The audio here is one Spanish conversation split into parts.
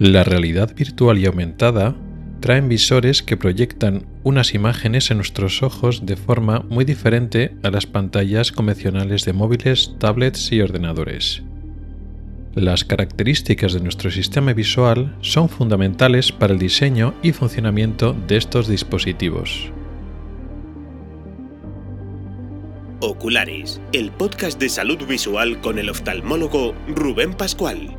La realidad virtual y aumentada traen visores que proyectan unas imágenes en nuestros ojos de forma muy diferente a las pantallas convencionales de móviles, tablets y ordenadores. Las características de nuestro sistema visual son fundamentales para el diseño y funcionamiento de estos dispositivos. Oculares, el podcast de salud visual con el oftalmólogo Rubén Pascual.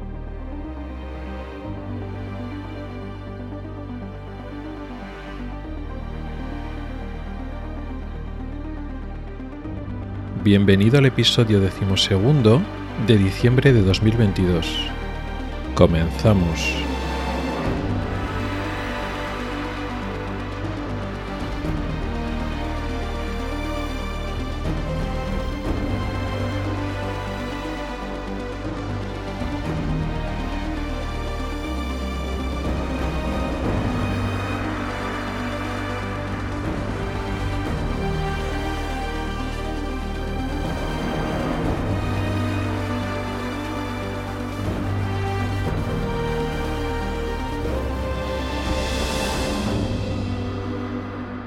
Bienvenido al episodio decimosegundo de diciembre de 2022. Comenzamos.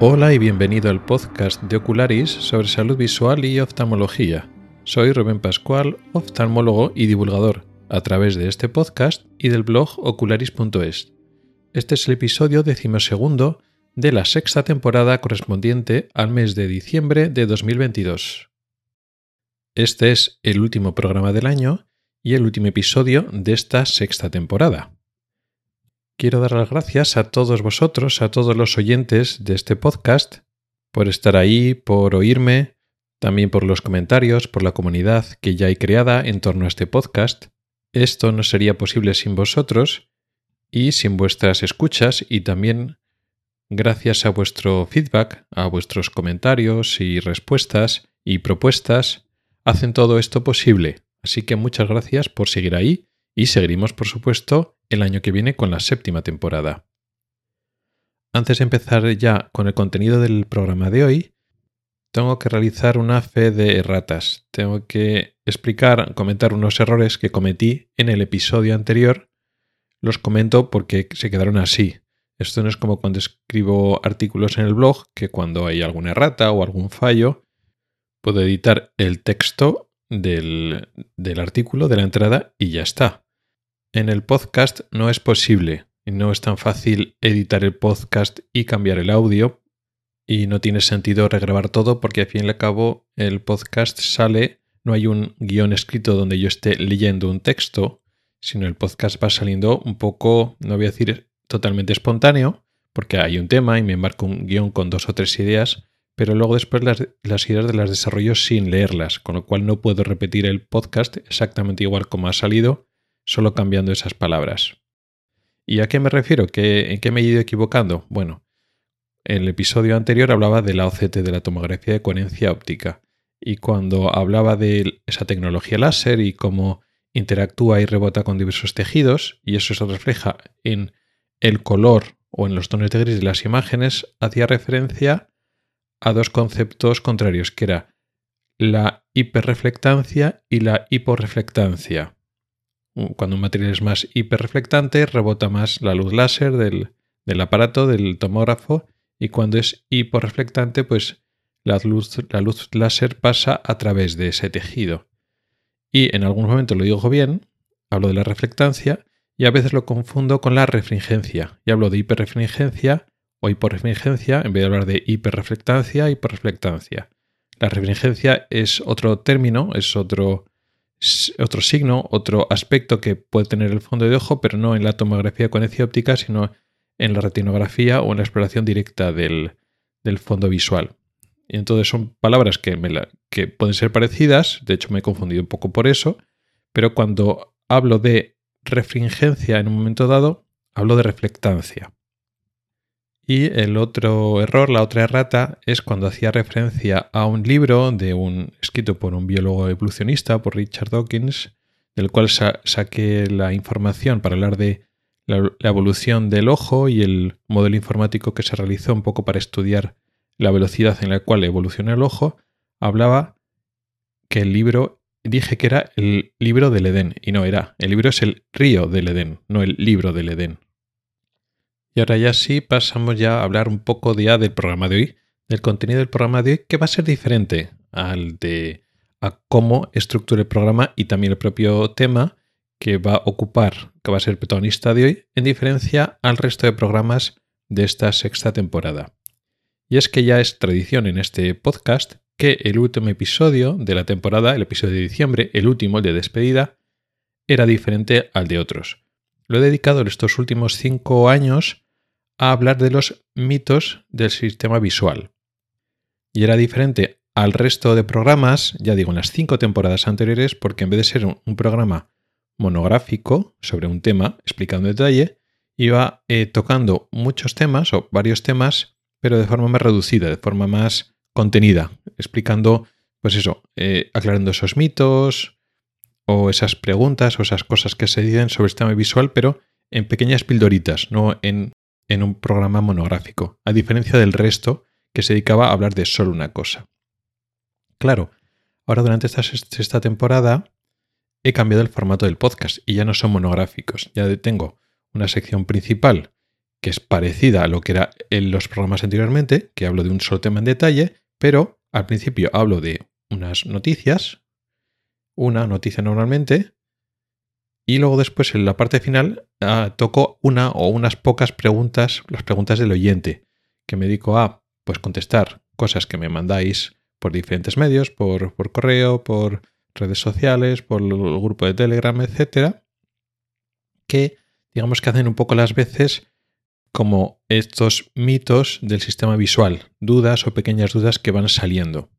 Hola y bienvenido al podcast de Ocularis sobre salud visual y oftalmología. Soy Rubén Pascual, oftalmólogo y divulgador, a través de este podcast y del blog ocularis.es. Este es el episodio decimosegundo de la sexta temporada correspondiente al mes de diciembre de 2022. Este es el último programa del año y el último episodio de esta sexta temporada. Quiero dar las gracias a todos vosotros, a todos los oyentes de este podcast, por estar ahí, por oírme, también por los comentarios, por la comunidad que ya hay creada en torno a este podcast. Esto no sería posible sin vosotros y sin vuestras escuchas y también gracias a vuestro feedback, a vuestros comentarios y respuestas y propuestas, hacen todo esto posible. Así que muchas gracias por seguir ahí y seguiremos, por supuesto, el año que viene con la séptima temporada. Antes de empezar ya con el contenido del programa de hoy, tengo que realizar una fe de erratas. Tengo que explicar, comentar unos errores que cometí en el episodio anterior. Los comento porque se quedaron así. Esto no es como cuando escribo artículos en el blog, que cuando hay alguna errata o algún fallo, puedo editar el texto del, del artículo, de la entrada, y ya está. En el podcast no es posible no es tan fácil editar el podcast y cambiar el audio. Y no tiene sentido regrabar todo porque al fin y al cabo el podcast sale, no hay un guion escrito donde yo esté leyendo un texto, sino el podcast va saliendo un poco, no voy a decir totalmente espontáneo, porque hay un tema y me embarco un guion con dos o tres ideas, pero luego después las, las ideas de las desarrollo sin leerlas, con lo cual no puedo repetir el podcast exactamente igual como ha salido, solo cambiando esas palabras. ¿Y a qué me refiero? ¿En qué me he ido equivocando? Bueno, en el episodio anterior hablaba de la OCT, de la tomografía de coherencia óptica, y cuando hablaba de esa tecnología láser y cómo interactúa y rebota con diversos tejidos, y eso se refleja en el color o en los tonos de gris de las imágenes, hacía referencia a dos conceptos contrarios, que era la hiperreflectancia y la hiporreflectancia cuando un material es más hiperreflectante, rebota más la luz láser del, aparato, del tomógrafo, y cuando es hiporreflectante, pues la luz, la luz láser pasa a través de ese tejido. Y en algún momento lo digo bien, hablo de la reflectancia, y a veces lo confundo con la refringencia. Y hablo de hiperrefringencia o hiporrefringencia en vez de hablar de hiperreflectancia, hiporreflectancia. La refringencia es otro término, es otro otro signo, otro aspecto que puede tener el fondo de ojo, pero no en la tomografía con óptica, sino en la retinografía o en la exploración directa del, fondo visual. Y entonces son palabras que, que pueden ser parecidas, de hecho me he confundido un poco por eso, pero cuando hablo de refringencia en un momento dado, hablo de reflectancia. Y el otro error, la otra errata, es cuando hacía referencia a un libro de un, escrito por un biólogo evolucionista, por Richard Dawkins, del cual saqué la información para hablar de la, evolución del ojo y el modelo informático que se realizó un poco para estudiar la velocidad en la cual evoluciona el ojo, hablaba que el libro dije que era el libro del Edén, y no era. El libro es el río del Edén, no el libro del Edén. Y ahora ya sí pasamos ya a hablar un poco ya del programa de hoy, del contenido del programa de hoy, que va a ser diferente al de a cómo estructura el programa y también el propio tema que va a ocupar, que va a ser protagonista de hoy, en diferencia al resto de programas de esta sexta temporada. Y es que ya es tradición en este podcast que el último episodio de la temporada, el episodio de diciembre, el último, el de despedida, era diferente al de otros. Lo he dedicado en estos últimos cinco años a hablar de los mitos del sistema visual. Y era diferente al resto de programas, ya digo, en las cinco temporadas anteriores, porque en vez de ser un, programa monográfico sobre un tema, explicando en detalle, iba eh, tocando muchos temas o varios temas, pero de forma más reducida, de forma más contenida, explicando, pues eso, eh, aclarando esos mitos o esas preguntas o esas cosas que se dicen sobre el sistema visual, pero en pequeñas pildoritas, no en, en un programa monográfico, a diferencia del resto que se dedicaba a hablar de solo una cosa. Claro, ahora durante esta sexta temporada he cambiado el formato del podcast y ya no son monográficos, ya tengo una sección principal que es parecida a lo que era en los programas anteriormente, que hablo de un solo tema en detalle, pero al principio hablo de unas noticias, una noticia normalmente, y luego después en la parte final ah, toco una o unas pocas preguntas, las preguntas del oyente, que me dedico a pues contestar cosas que me mandáis por diferentes medios, por, por correo, por redes sociales, por el grupo de Telegram, etcétera, que digamos que hacen un poco las veces como estos mitos del sistema visual, dudas o pequeñas dudas que van saliendo.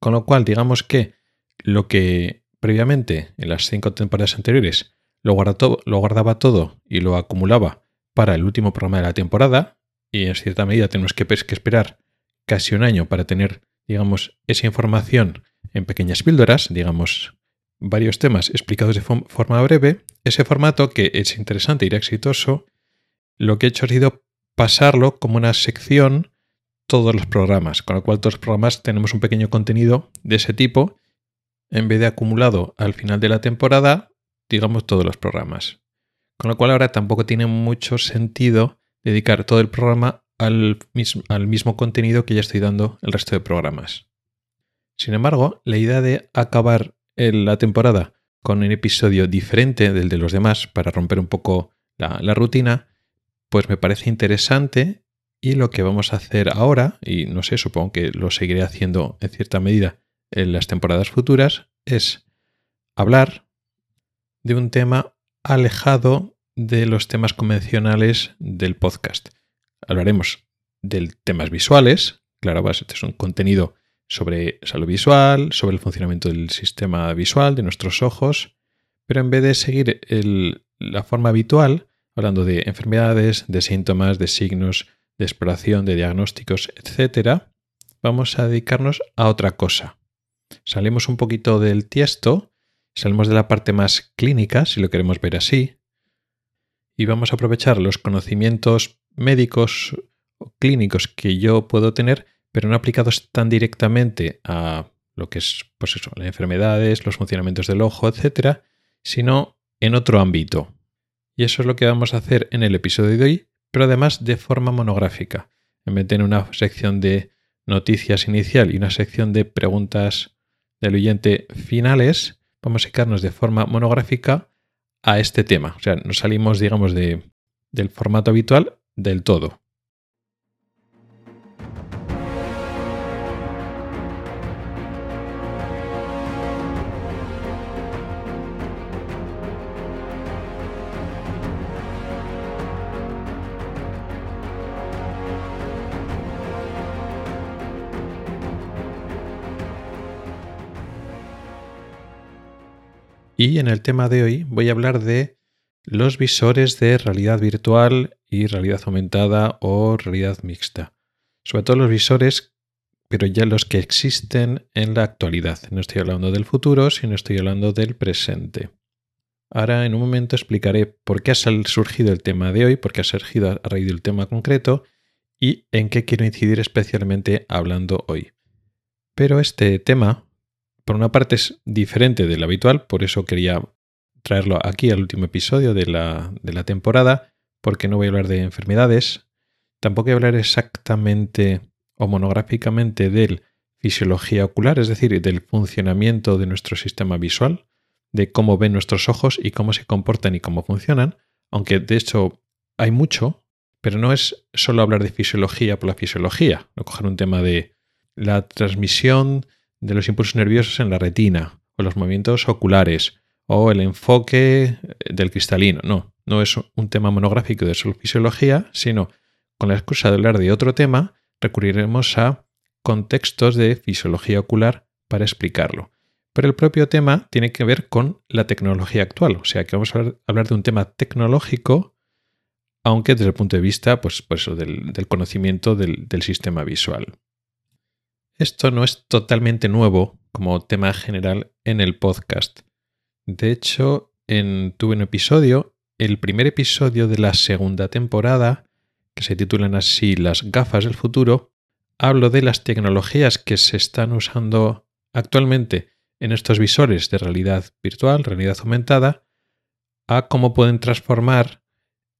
Con lo cual, digamos que lo que previamente en las cinco temporadas anteriores lo, guardaba todo y lo acumulaba para el último programa de la temporada, y en cierta medida tenemos que, que esperar casi un año para tener, digamos, esa información en pequeñas píldoras, digamos, varios temas explicados de forma breve, ese formato que es interesante y exitoso, lo que he hecho ha sido pasarlo como una sección todos los programas, con lo cual todos los programas tenemos un pequeño contenido de ese tipo, en vez de acumulado al final de la temporada, digamos todos los programas. Con lo cual ahora tampoco tiene mucho sentido dedicar todo el programa al mismo, contenido que ya estoy dando el resto de programas. Sin embargo, la idea de acabar la temporada con un episodio diferente del de los demás para romper un poco la rutina pues me parece interesante y lo que vamos a hacer ahora, y no sé, supongo que lo seguiré haciendo en cierta medida en las temporadas futuras, es hablar de un tema alejado de los temas convencionales del podcast. Hablaremos de temas visuales, claro, este es un contenido sobre salud visual, sobre el funcionamiento del sistema visual de nuestros ojos, pero en vez de seguir la forma habitual, hablando de enfermedades, de síntomas, de signos, de exploración, de diagnósticos, etc., vamos a dedicarnos a otra cosa. Salimos un poquito del tiesto, salimos de la parte más clínica, si lo queremos ver así, y vamos a aprovechar los conocimientos médicos o clínicos que yo puedo tener, pero no aplicados tan directamente a lo que es, pues eso, las enfermedades, los funcionamientos del ojo, etc., sino en otro ámbito. Y eso es lo que vamos a hacer en el episodio de hoy, pero además de forma monográfica. En vez de tener una sección de noticias inicial y una sección de preguntas del oyente finales, vamos a dedicarnos de forma monográfica a este tema. O sea, nos salimos, digamos, de, del formato habitual del todo. Y en el tema de hoy voy a hablar de los visores de realidad virtual y realidad aumentada o realidad mixta. Sobre todo los visores, pero ya los que existen en la actualidad. No estoy hablando del futuro, sino estoy hablando del presente. Ahora en un momento explicaré por qué ha surgido el tema de hoy, por qué ha surgido a raíz del tema concreto y en qué quiero incidir especialmente hablando hoy. Pero este tema por una parte es diferente del habitual, por eso quería traerlo aquí al último episodio de la, temporada, porque no voy a hablar de enfermedades, tampoco voy a hablar exactamente o monográficamente de fisiología ocular, es decir, del funcionamiento de nuestro sistema visual, de cómo ven nuestros ojos y cómo se comportan y cómo funcionan, aunque de hecho hay mucho, pero no es solo hablar de fisiología por la fisiología, no coger un tema de la transmisión de los impulsos nerviosos en la retina, o los movimientos oculares, o el enfoque del cristalino. No, no es un tema monográfico de solo fisiología, sino con la excusa de hablar de otro tema, recurriremos a contextos de fisiología ocular para explicarlo. Pero el propio tema tiene que ver con la tecnología actual, o sea que vamos a hablar de un tema tecnológico, aunque desde el punto de vista pues, pues del, conocimiento del, sistema visual. Esto no es totalmente nuevo como tema general en el podcast. De hecho, en, tuve un episodio, el primer episodio de la segunda temporada, que se titulan así Las gafas del futuro, hablo de las tecnologías que se están usando actualmente en estos visores de realidad virtual, realidad aumentada, a cómo pueden transformar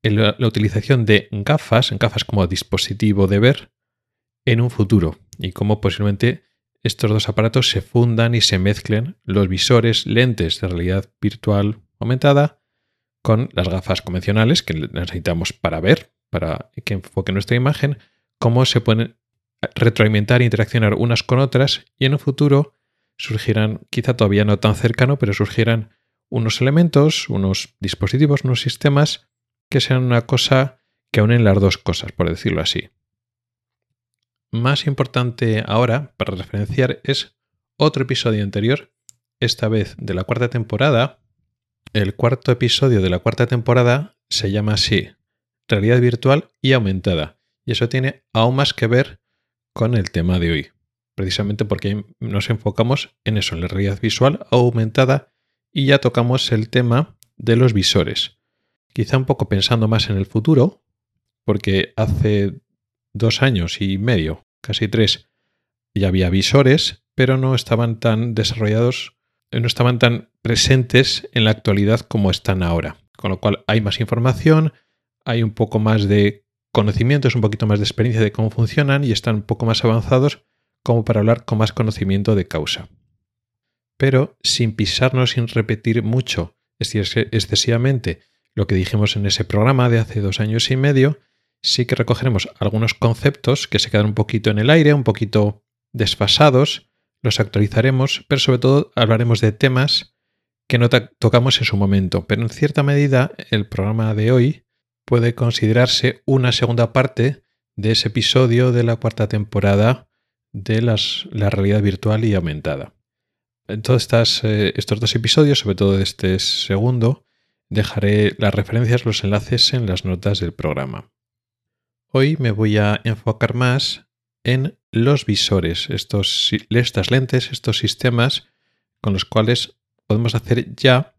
la utilización de gafas, en gafas como dispositivo de ver, en un futuro y cómo posiblemente estos dos aparatos se fundan y se mezclen los visores lentes de realidad virtual aumentada con las gafas convencionales que necesitamos para ver, para que enfoque nuestra imagen, cómo se pueden retroalimentar e interaccionar unas con otras y en un futuro surgirán, quizá todavía no tan cercano, pero surgirán unos elementos, unos dispositivos, unos sistemas que sean una cosa que unen las dos cosas, por decirlo así. Más importante ahora, para referenciar, es otro episodio anterior, esta vez de la cuarta temporada. El cuarto episodio de la cuarta temporada se llama así, realidad virtual y aumentada. Y eso tiene aún más que ver con el tema de hoy precisamente porque nos enfocamos en eso, en la realidad visual aumentada y ya tocamos el tema de los visores. Quizá un poco pensando más en el futuro, porque hace dos años y medio, casi tres, ya había visores, pero no estaban tan desarrollados, no estaban tan presentes en la actualidad como están ahora. Con lo cual hay más información, hay un poco más de conocimientos, un poquito más de experiencia de cómo funcionan y están un poco más avanzados como para hablar con más conocimiento de causa. Pero sin pisarnos, sin repetir mucho, excesivamente, lo que dijimos en ese programa de hace dos años y medio, sí que recogeremos algunos conceptos que se quedan un poquito en el aire, un poquito desfasados, los actualizaremos, pero sobre todo hablaremos de temas que no tocamos en su momento. Pero en cierta medida, el programa de hoy puede considerarse una segunda parte de ese episodio de la cuarta temporada de las, la realidad virtual y aumentada. En todos eh, estos dos episodios, sobre todo este segundo, dejaré las referencias, los enlaces en las notas del programa. Hoy me voy a enfocar más en los visores, estos, estas lentes, estos sistemas con los cuales podemos hacer ya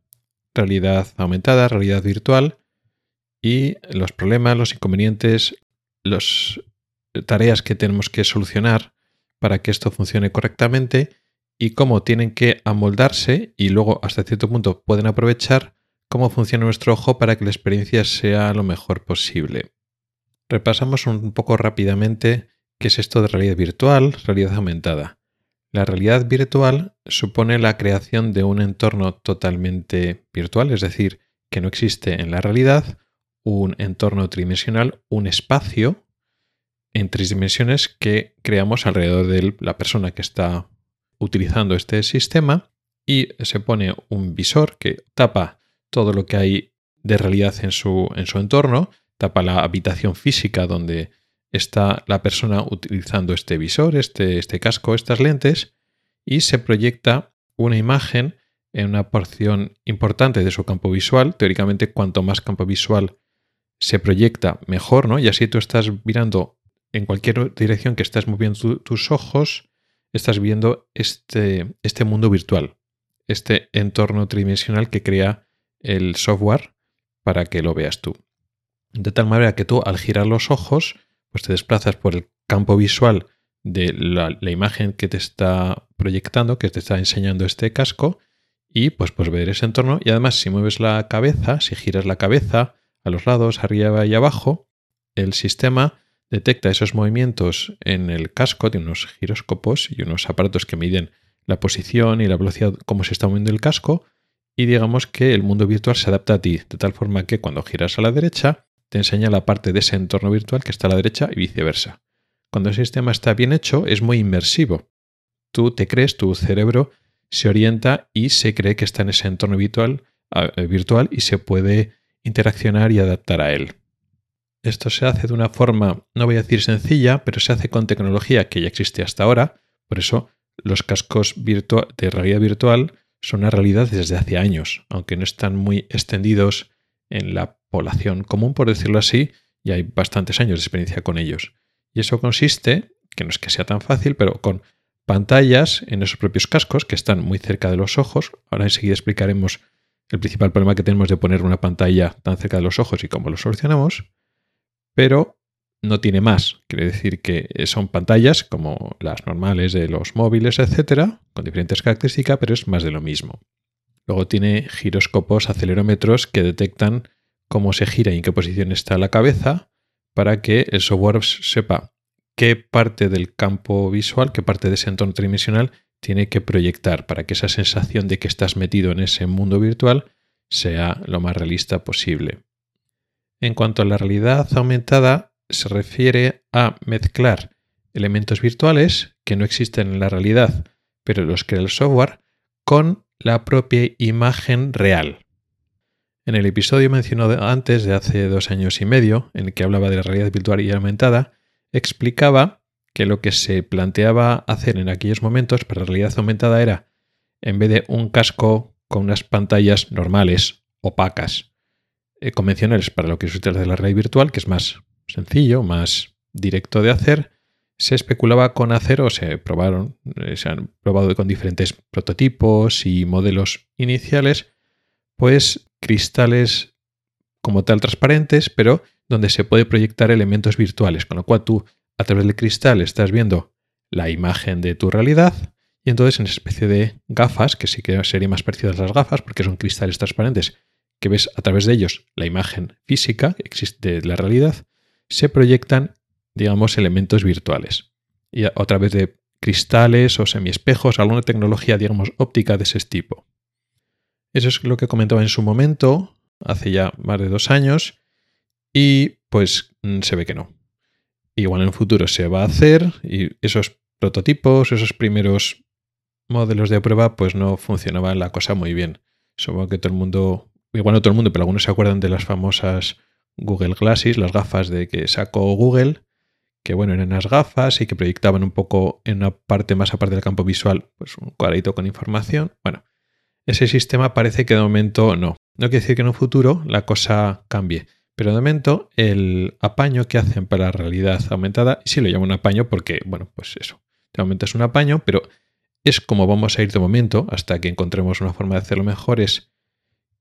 realidad aumentada, realidad virtual y los problemas, los inconvenientes, las tareas que tenemos que solucionar para que esto funcione correctamente y cómo tienen que amoldarse y luego hasta cierto punto pueden aprovechar cómo funciona nuestro ojo para que la experiencia sea lo mejor posible. Repasamos un poco rápidamente qué es esto de realidad virtual, realidad aumentada. La realidad virtual supone la creación de un entorno totalmente virtual, es decir, que no existe en la realidad un entorno tridimensional, un espacio en tres dimensiones que creamos alrededor de la persona que está utilizando este sistema y se pone un visor que tapa todo lo que hay de realidad en su, en su entorno, tapa la habitación física donde está la persona utilizando este visor, este, este casco, estas lentes, y se proyecta una imagen en una porción importante de su campo visual. Teóricamente, cuanto más campo visual se proyecta, mejor, ¿no? Y así tú estás mirando en cualquier dirección que estás moviendo tus ojos, estás viendo este, este mundo virtual, este entorno tridimensional que crea el software para que lo veas tú. De tal manera que tú al girar los ojos, pues te desplazas por el campo visual de la, imagen que te está proyectando, que te está enseñando este casco, y pues, pues ver ese entorno. Y además, si mueves la cabeza, si giras la cabeza a los lados, arriba y abajo, el sistema detecta esos movimientos en el casco, tiene unos giroscopos y unos aparatos que miden la posición y la velocidad, cómo se está moviendo el casco, y digamos que el mundo virtual se adapta a ti, de tal forma que cuando giras a la derecha, te enseña la parte de ese entorno virtual que está a la derecha y viceversa. Cuando el sistema está bien hecho, es muy inmersivo. Tú te crees, tu cerebro se orienta y se cree que está en ese entorno virtual, eh, virtual y se puede interaccionar y adaptar a él. Esto se hace de una forma, no voy a decir sencilla, pero se hace con tecnología que ya existe hasta ahora. Por eso los cascos de realidad virtual son una realidad desde hace años, aunque no están muy extendidos en la población común, por decirlo así, y hay bastantes años de experiencia con ellos. Y eso consiste, que no es que sea tan fácil, pero con pantallas en esos propios cascos que están muy cerca de los ojos. Ahora enseguida explicaremos el principal problema que tenemos de poner una pantalla tan cerca de los ojos y cómo lo solucionamos pero no tiene más. Quiere decir que son pantallas como las normales de los móviles, etcétera, con diferentes características, pero es más de lo mismo. Luego tiene giroscopos, acelerómetros que detectan cómo se gira y en qué posición está la cabeza para que el software sepa qué parte del campo visual, qué parte de ese entorno tridimensional tiene que proyectar para que esa sensación de que estás metido en ese mundo virtual sea lo más realista posible. En cuanto a la realidad aumentada, se refiere a mezclar elementos virtuales que no existen en la realidad, pero los crea el software, con la propia imagen real. En el episodio mencionado antes, de hace dos años y medio, en el que hablaba de la realidad virtual y aumentada, explicaba que lo que se planteaba hacer en aquellos momentos para realidad aumentada era, en vez de un casco con unas pantallas normales, opacas, eh, convencionales para lo que es de la realidad virtual, que es más sencillo, más directo de hacer, se especulaba con hacer o se probaron, eh, se han probado con diferentes prototipos y modelos iniciales, pues cristales como tal transparentes, pero donde se puede proyectar elementos virtuales, con lo cual tú a través del cristal estás viendo la imagen de tu realidad y entonces en esa especie de gafas, que sí que sería más parecido a las gafas porque son cristales transparentes que ves a través de ellos la imagen física de la realidad, se proyectan, digamos, elementos virtuales. Y a, través de cristales o semiespejos, alguna tecnología, digamos, óptica de ese tipo. Eso es lo que comentaba en su momento, hace ya más de dos años, y pues mm, se ve que no. Igual en el futuro se va a hacer y esos prototipos, esos primeros modelos de prueba, pues no funcionaban la cosa muy bien. Supongo que todo el mundo igual no todo el mundo, pero algunos se acuerdan de las famosas Google Glasses, las gafas de que sacó Google, que bueno, eran unas gafas y que proyectaban un poco en una parte más aparte del campo visual, pues un cuadradito con información. Bueno, ese sistema parece que de momento no. No quiere decir que en un futuro la cosa cambie, pero de momento el apaño que hacen para la realidad aumentada, sí lo llamo un apaño porque, bueno, pues eso, de momento es un apaño, pero es como vamos a ir de momento hasta que encontremos una forma de hacerlo mejor, es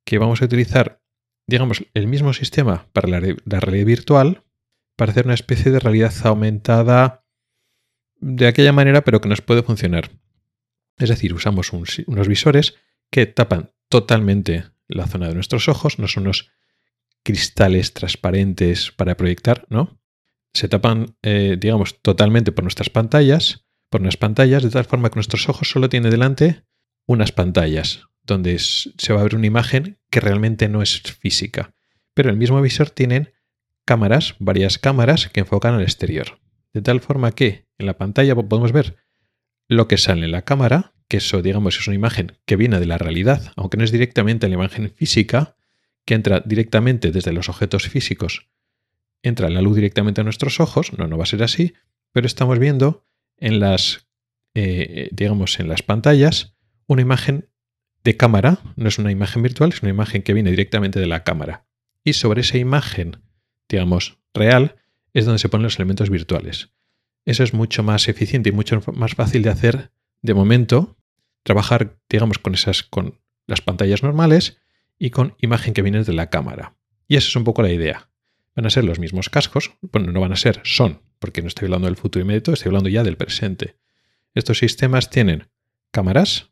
que vamos a utilizar, digamos, el mismo sistema para la, realidad virtual para hacer una especie de realidad aumentada de aquella manera, pero que nos puede funcionar. Es decir, usamos unos visores que tapan totalmente la zona de nuestros ojos, no son unos cristales transparentes para proyectar, ¿no? Se tapan, eh, digamos, totalmente por nuestras pantallas, por unas pantallas, de tal forma que nuestros ojos solo tienen delante unas pantallas, donde se va a ver una imagen que realmente no es física. Pero el mismo visor tiene cámaras, varias cámaras que enfocan al exterior. De tal forma que en la pantalla podemos ver lo que sale en la cámara, que eso digamos es una imagen que viene de la realidad, aunque no es directamente la imagen física, que entra directamente desde los objetos físicos, entra la luz directamente a nuestros ojos, no, no va a ser así, pero estamos viendo en las, eh, digamos, en las pantallas una imagen de cámara, no es una imagen virtual, es una imagen que viene directamente de la cámara. Y sobre esa imagen, digamos, real, es donde se ponen los elementos virtuales. Eso es mucho más eficiente y mucho más fácil de hacer de momento, trabajar, digamos, con esas, con las pantallas normales y con imagen que viene de la cámara. Y esa es un poco la idea. van a ser los mismos cascos. Bueno, no van a ser, son, porque no estoy hablando del futuro inmediato, estoy hablando ya del presente. Estos sistemas tienen cámaras,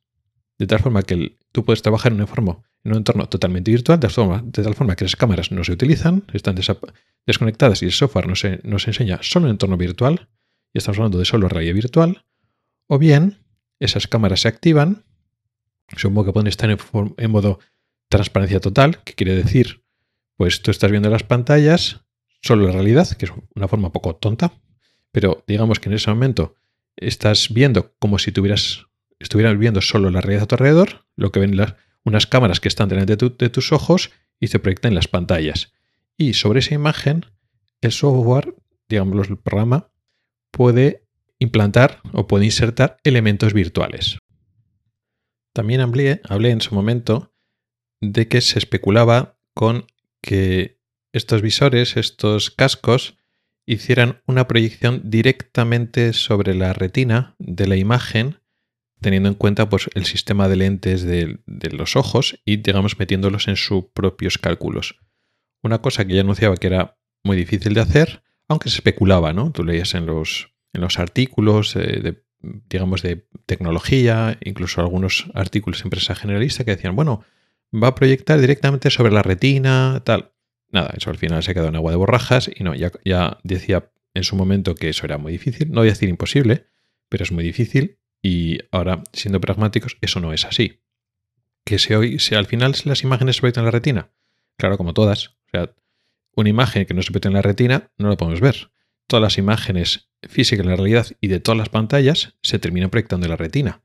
de tal forma que tú puedes trabajar en un, entorno, totalmente virtual, de, tal forma que las cámaras no se utilizan, están desconectadas y el software nos, nos enseña solo en entorno virtual, y estamos hablando de solo realidad virtual, o bien esas cámaras se activan, supongo que pueden estar en, modo transparencia total, que quiere decir, pues tú estás viendo las pantallas, solo la realidad, que es una forma poco tonta, pero digamos que en ese momento estás viendo como si tuvieras, estuvieras viendo solo la realidad a tu alrededor, lo que ven las, unas cámaras que están delante de, tus ojos y se proyectan en las pantallas. Y sobre esa imagen, el software, digamos, el programa, puede implantar o puede insertar elementos virtuales. También hablé, hablé en su momento de que se especulaba con que estos visores, estos cascos, hicieran una proyección directamente sobre la retina de la imagen, teniendo en cuenta pues, el sistema de lentes de, los ojos y, digamos, metiéndolos en sus propios cálculos. Una cosa que ya anunciaba que era muy difícil de hacer, aunque se especulaba, ¿no? Tú leías en los, en los artículos eh, de, digamos, de tecnología, incluso algunos artículos en empresa generalista que decían, bueno, va a proyectar directamente sobre la retina, tal. Nada, eso al final se quedó en agua de borrajas y no, ya, ya decía en su momento que eso era muy difícil. No voy a decir imposible, pero es muy difícil y ahora, siendo pragmáticos, eso no es así. Que se hoy, si al final las imágenes se proyectan en la retina, claro, como todas. O sea, una imagen que no se proyecta en la retina no la podemos ver. Todas las imágenes físicas en la realidad y de todas las pantallas se terminan proyectando en la retina.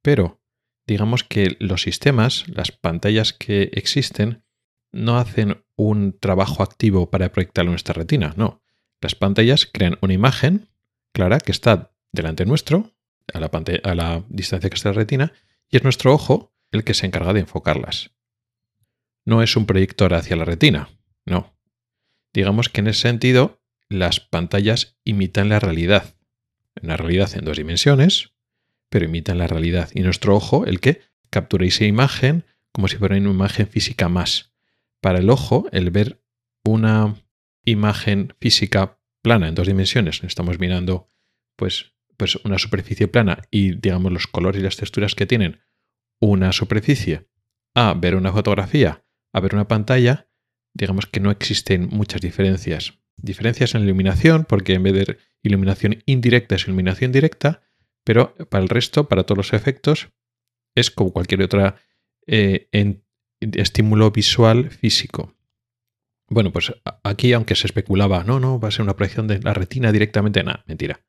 Pero digamos que los sistemas, las pantallas que existen, no hacen un trabajo activo para proyectarlo en nuestra retina, no. Las pantallas crean una imagen clara que está delante nuestro, a la, a la distancia que está la retina, y es nuestro ojo el que se encarga de enfocarlas. No es un proyector hacia la retina, no. Digamos que en ese sentido las pantallas imitan la realidad. Una realidad en dos dimensiones, pero imitan la realidad. Y nuestro ojo, el que captura esa imagen como si fuera una imagen física más para el ojo, el ver una imagen física plana en dos dimensiones, estamos mirando pues, pues una superficie plana y digamos los colores y las texturas que tienen una superficie, a ver una fotografía, a ver una pantalla, digamos que no existen muchas diferencias. Diferencias en iluminación, porque en vez de iluminación indirecta es iluminación directa, pero para el resto, para todos los efectos, es como cualquier otra eh, estímulo visual físico. Bueno, pues aquí, aunque se especulaba, no, no, va a ser una proyección de la retina directamente, nada, mentira.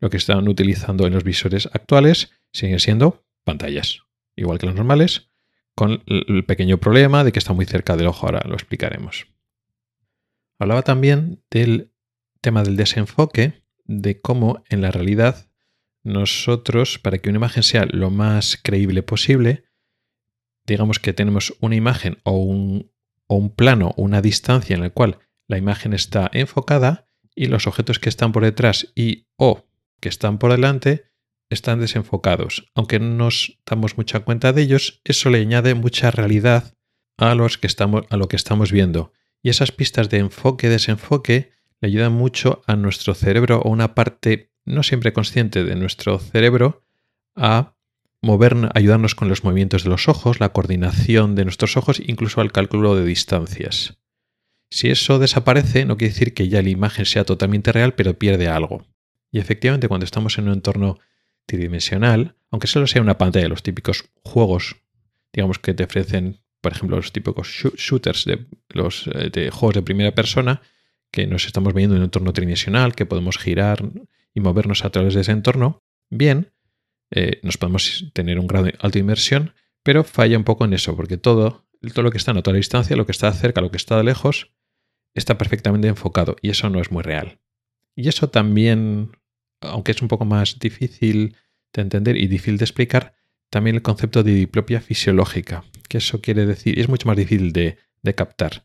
Lo que están utilizando en los visores actuales siguen siendo pantallas, igual que los normales, con el pequeño problema de que está muy cerca del ojo, ahora lo explicaremos. Hablaba también del tema del desenfoque, de cómo en la realidad nosotros, para que una imagen sea lo más creíble posible, digamos que tenemos una imagen o un, o un plano, una distancia en la cual la imagen está enfocada y los objetos que están por detrás y o que están por delante están desenfocados. Aunque no nos damos mucha cuenta de ellos, eso le añade mucha realidad a, los que estamos, a lo que estamos viendo. Y esas pistas de enfoque-desenfoque le ayudan mucho a nuestro cerebro o una parte no siempre consciente de nuestro cerebro a mover, ayudarnos con los movimientos de los ojos, la coordinación de nuestros ojos, incluso al cálculo de distancias. Si eso desaparece, no quiere decir que ya la imagen sea totalmente real, pero pierde algo. Y efectivamente, cuando estamos en un entorno tridimensional, aunque solo sea una pantalla los típicos juegos, digamos que te ofrecen, por ejemplo, los típicos shooters de los eh, de juegos de primera persona, que nos estamos viendo en un entorno tridimensional, que podemos girar y movernos a través de ese entorno, bien, eh, nos podemos tener un grado de alta inmersión, pero falla un poco en eso, porque todo, todo lo que está a otra distancia, lo que está cerca, lo que está lejos, está perfectamente enfocado y eso no es muy real. Y eso también, aunque es un poco más difícil de entender y difícil de explicar, también el concepto de diplopia fisiológica, que eso quiere decir, es mucho más difícil de, captar,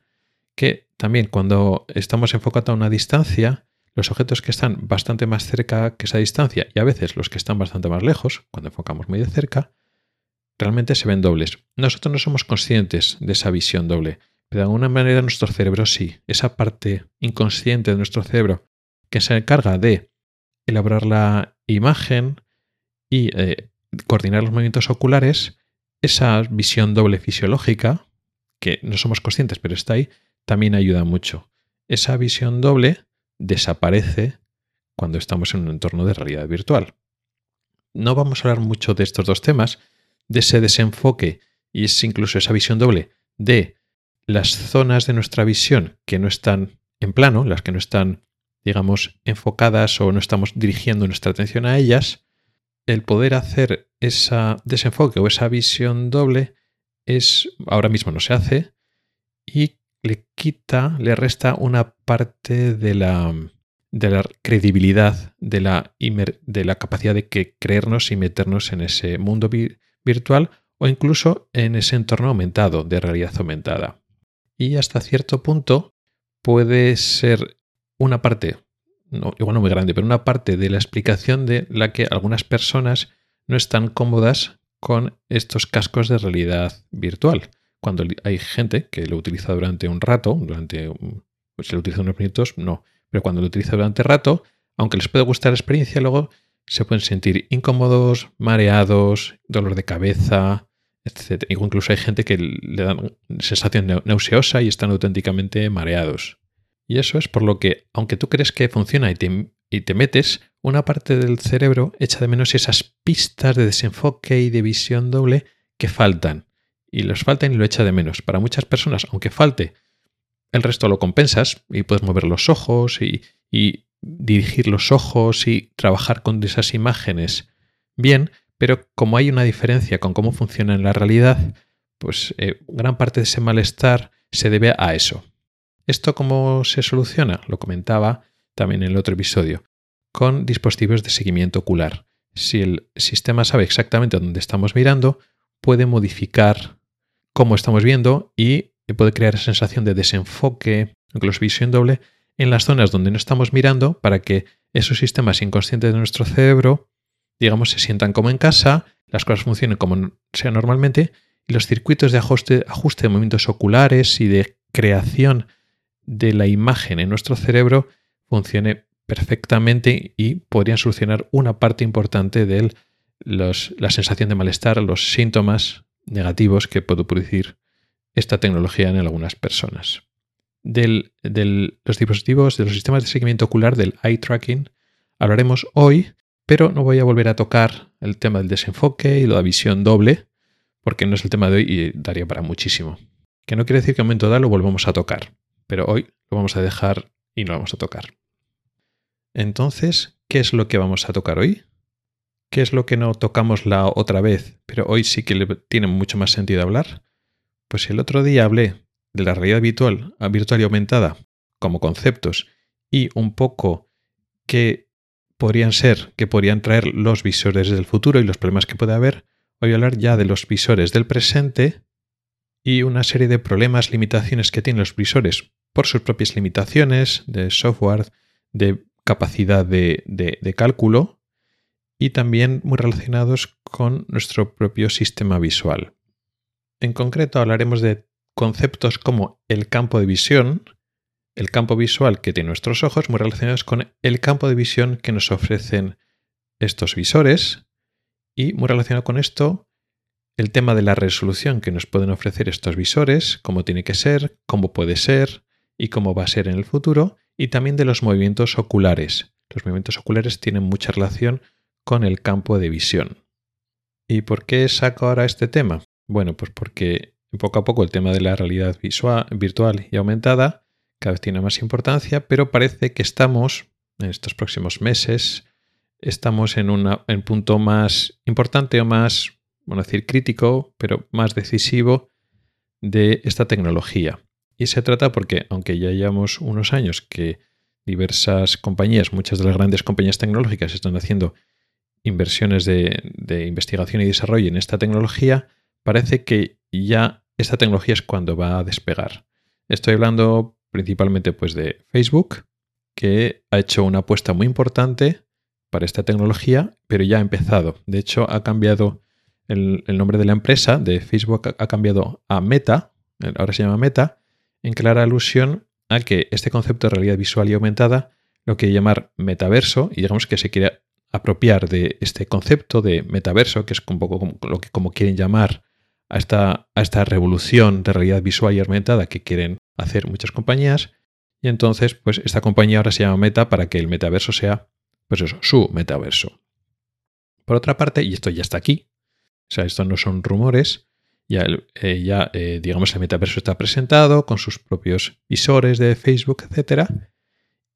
que también cuando estamos enfocados a una distancia, los objetos que están bastante más cerca que esa distancia y a veces los que están bastante más lejos, cuando enfocamos muy de cerca, realmente se ven dobles. Nosotros no somos conscientes de esa visión doble, pero de alguna manera nuestro cerebro sí. Esa parte inconsciente de nuestro cerebro que se encarga de elaborar la imagen y eh, coordinar los movimientos oculares, esa visión doble fisiológica, que no somos conscientes, pero está ahí, también ayuda mucho. Esa visión doble desaparece cuando estamos en un entorno de realidad virtual. No vamos a hablar mucho de estos dos temas, de ese desenfoque y es incluso esa visión doble de las zonas de nuestra visión que no están en plano, las que no están, digamos, enfocadas o no estamos dirigiendo nuestra atención a ellas, el poder hacer ese desenfoque o esa visión doble es ahora mismo no se hace y le quita, le resta una parte de la, de la credibilidad, de la, de la capacidad de que creernos y meternos en ese mundo virtual o incluso en ese entorno aumentado, de realidad aumentada. Y hasta cierto punto puede ser una parte, igual no muy grande, pero una parte de la explicación de la que algunas personas no están cómodas con estos cascos de realidad virtual. Cuando hay gente que lo utiliza durante un rato, durante pues, lo utiliza unos minutos, no. Pero cuando lo utiliza durante rato, aunque les puede gustar la experiencia, luego se pueden sentir incómodos, mareados, dolor de cabeza, etc. Incluso hay gente que le dan sensación nauseosa y están auténticamente mareados. Y eso es por lo que, aunque tú crees que funciona y te, y te metes, una parte del cerebro echa de menos esas pistas de desenfoque y de visión doble que faltan. Y los faltan y lo echa de menos. Para muchas personas, aunque falte, el resto lo compensas y puedes mover los ojos y, y dirigir los ojos y trabajar con esas imágenes bien, pero como hay una diferencia con cómo funciona en la realidad, pues eh, gran parte de ese malestar se debe a eso. ¿Esto cómo se soluciona? Lo comentaba también en el otro episodio, con dispositivos de seguimiento ocular. Si el sistema sabe exactamente dónde estamos mirando, puede modificar cómo estamos viendo y puede crear sensación de desenfoque, incluso visión doble, en las zonas donde no estamos mirando para que esos sistemas inconscientes de nuestro cerebro, digamos, se sientan como en casa, las cosas funcionen como sea normalmente y los circuitos de ajuste, ajuste de movimientos oculares y de creación de la imagen en nuestro cerebro funcione perfectamente y podrían solucionar una parte importante de la sensación de malestar, los síntomas negativos que puede producir esta tecnología en algunas personas de los dispositivos, de los sistemas de seguimiento ocular, del eye tracking, hablaremos hoy, pero no voy a volver a tocar el tema del desenfoque y la visión doble, porque no es el tema de hoy y daría para muchísimo. Que no quiere decir que en un momento dado lo volvamos a tocar, pero hoy lo vamos a dejar y no lo vamos a tocar. Entonces, ¿qué es lo que vamos a tocar hoy? ¿Qué es lo que no tocamos la otra vez, pero hoy sí que le tiene mucho más sentido hablar? Pues el otro día hablé de la realidad virtual, virtual y aumentada como conceptos y un poco qué podrían ser, que podrían traer los visores del futuro y los problemas que puede haber, voy a hablar ya de los visores del presente y una serie de problemas, limitaciones que tienen los visores por sus propias limitaciones de software, de capacidad de, de cálculo y también muy relacionados con nuestro propio sistema visual. En concreto hablaremos de conceptos como el campo de visión, el campo visual que tiene nuestros ojos, muy relacionados con el campo de visión que nos ofrecen estos visores y muy relacionado con esto el tema de la resolución que nos pueden ofrecer estos visores, cómo tiene que ser, cómo puede ser y cómo va a ser en el futuro, y también de los movimientos oculares. Los movimientos oculares tienen mucha relación con el campo de visión. ¿Y por qué saco ahora este tema? Bueno, pues porque poco a poco el tema de la realidad visual, virtual y aumentada cada vez tiene más importancia, pero parece que estamos, en estos próximos meses, estamos en un punto más importante o más, bueno, decir crítico, pero más decisivo de esta tecnología. Y se trata porque, aunque ya llevamos unos años que diversas compañías, muchas de las grandes compañías tecnológicas están haciendo inversiones de, de investigación y desarrollo en esta tecnología, parece que ya esta tecnología es cuando va a despegar. Estoy hablando principalmente pues, de Facebook, que ha hecho una apuesta muy importante para esta tecnología, pero ya ha empezado. De hecho, ha cambiado el, nombre de la empresa, de Facebook ha cambiado a Meta, ahora se llama Meta, en clara alusión a que este concepto de realidad visual y aumentada lo que llamar metaverso y digamos que se quiere apropiar de este concepto de metaverso, que es un poco como, lo que como quieren llamar a esta, a esta revolución de realidad visual y aumentada que quieren hacer muchas compañías. Y entonces, pues esta compañía ahora se llama Meta para que el metaverso sea, pues eso, su metaverso. Por otra parte, y esto ya está aquí, o sea, esto no son rumores, ya, eh, ya eh, digamos, el metaverso está presentado con sus propios visores de Facebook, etc.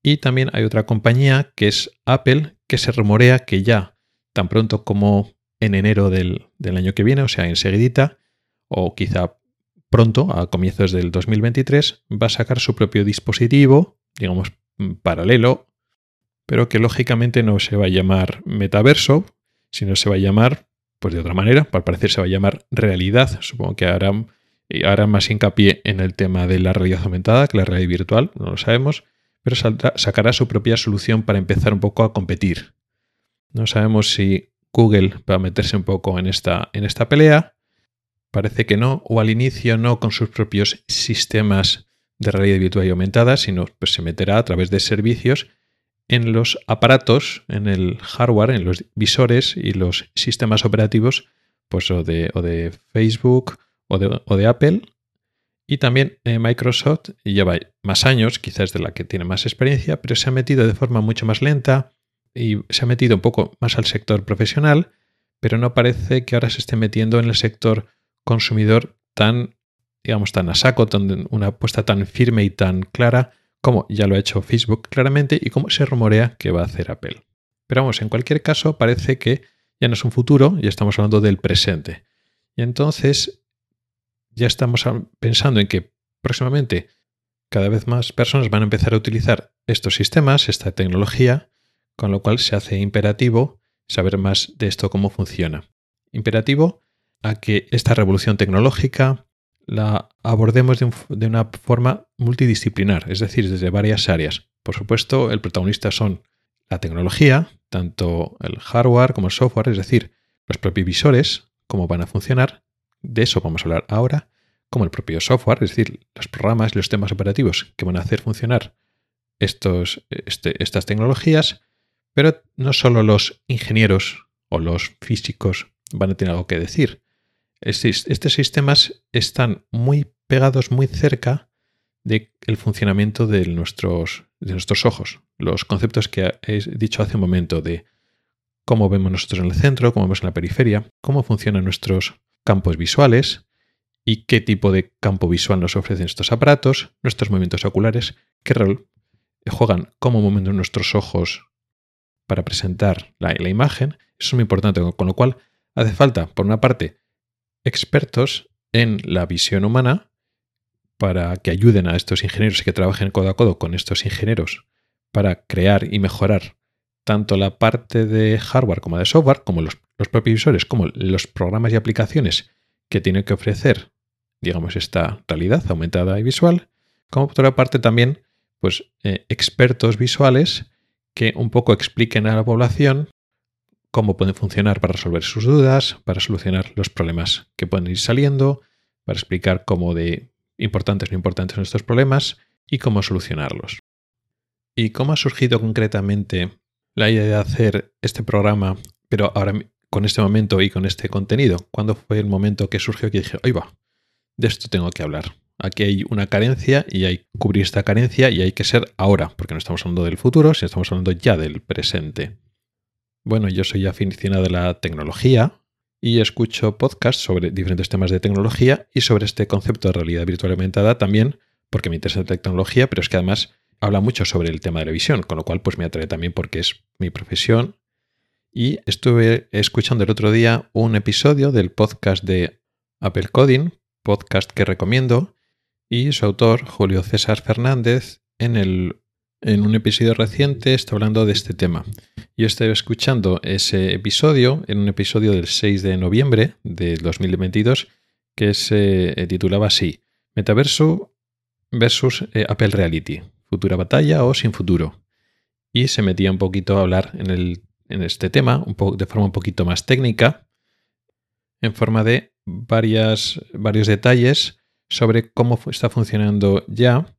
Y también hay otra compañía que es Apple, que se rumorea que ya, tan pronto como en enero del, del año que viene, o sea, enseguidita, o quizá pronto, a comienzos del 2023, va a sacar su propio dispositivo, digamos, paralelo, pero que lógicamente no se va a llamar metaverso, sino se va a llamar, pues de otra manera, al parecer se va a llamar realidad. Supongo que harán, más hincapié en el tema de la realidad aumentada que la realidad virtual, no lo sabemos, pero sacará su propia solución para empezar un poco a competir. No sabemos si Google va a meterse un poco en esta, en esta pelea. Parece que no, o al inicio no con sus propios sistemas de realidad virtual y aumentada, sino pues se meterá a través de servicios en los aparatos, en el hardware, en los visores y los sistemas operativos, pues o de, o de Facebook o de, o de Apple, y también eh, Microsoft lleva más años, quizás de la que tiene más experiencia, pero se ha metido de forma mucho más lenta y se ha metido un poco más al sector profesional, pero no parece que ahora se esté metiendo en el sector consumidor tan, digamos, tan a saco, una apuesta tan firme y tan clara como ya lo ha hecho Facebook claramente y como se rumorea que va a hacer Apple. Pero vamos, en cualquier caso, parece que ya no es un futuro, ya estamos hablando del presente. Y entonces ya estamos pensando en que próximamente cada vez más personas van a empezar a utilizar estos sistemas, esta tecnología, con lo cual se hace imperativo saber más de esto cómo funciona. Imperativo a que esta revolución tecnológica la abordemos de, una forma multidisciplinar, es decir, desde varias áreas. Por supuesto, el protagonista son la tecnología, tanto el hardware como el software, es decir, los propios visores, cómo van a funcionar, de eso vamos a hablar ahora, como el propio software, es decir, los programas y los temas operativos que van a hacer funcionar estos, este, estas tecnologías, pero no solo los ingenieros o los físicos van a tener algo que decir. Estos sistemas están muy pegados, muy cerca del funcionamiento de nuestros, de nuestros ojos. Los conceptos que he dicho hace un momento de cómo vemos nosotros en el centro, cómo vemos en la periferia, cómo funcionan nuestros campos visuales y qué tipo de campo visual nos ofrecen estos aparatos, nuestros movimientos oculares, qué rol juegan, cómo movimientan nuestros ojos para presentar la, la imagen. Eso es muy importante, con lo cual hace falta, por una parte, expertos en la visión humana para que ayuden a estos ingenieros y que trabajen codo a codo con estos ingenieros para crear y mejorar tanto la parte de hardware como de software, como los, propios visores, como los programas y aplicaciones que tienen que ofrecer, digamos, esta realidad aumentada y visual, como por otra parte también, pues, eh, expertos visuales que un poco expliquen a la población cómo pueden funcionar para resolver sus dudas, para solucionar los problemas que pueden ir saliendo, para explicar cómo de importantes o no importantes son estos problemas y cómo solucionarlos. ¿Y cómo ha surgido concretamente la idea de hacer este programa, pero ahora con este momento y con este contenido? ¿Cuándo fue el momento que surgió que dije, oye va, de esto tengo que hablar? Aquí hay una carencia y hay que cubrir esta carencia y hay que ser ahora, porque no estamos hablando del futuro, sino estamos hablando ya del presente. Bueno, yo soy aficionado de la tecnología y escucho podcasts sobre diferentes temas de tecnología y sobre este concepto de realidad virtual aumentada también, porque me interesa la tecnología, pero es que además habla mucho sobre el tema de la visión, con lo cual pues me atrae también porque es mi profesión. Y estuve escuchando el otro día un episodio del podcast de Apple Coding, podcast que recomiendo, y su autor, Julio César Fernández, en, el, en un episodio reciente está hablando de este tema. Yo estoy escuchando ese episodio en un episodio del 6 de noviembre de 2022 que se titulaba así, Metaverso versus eh, Apple Reality futura batalla o sin futuro. Y se metía un poquito a hablar en, el, en este tema, de forma un poquito más técnica, en forma de varias, varios detalles sobre cómo está funcionando ya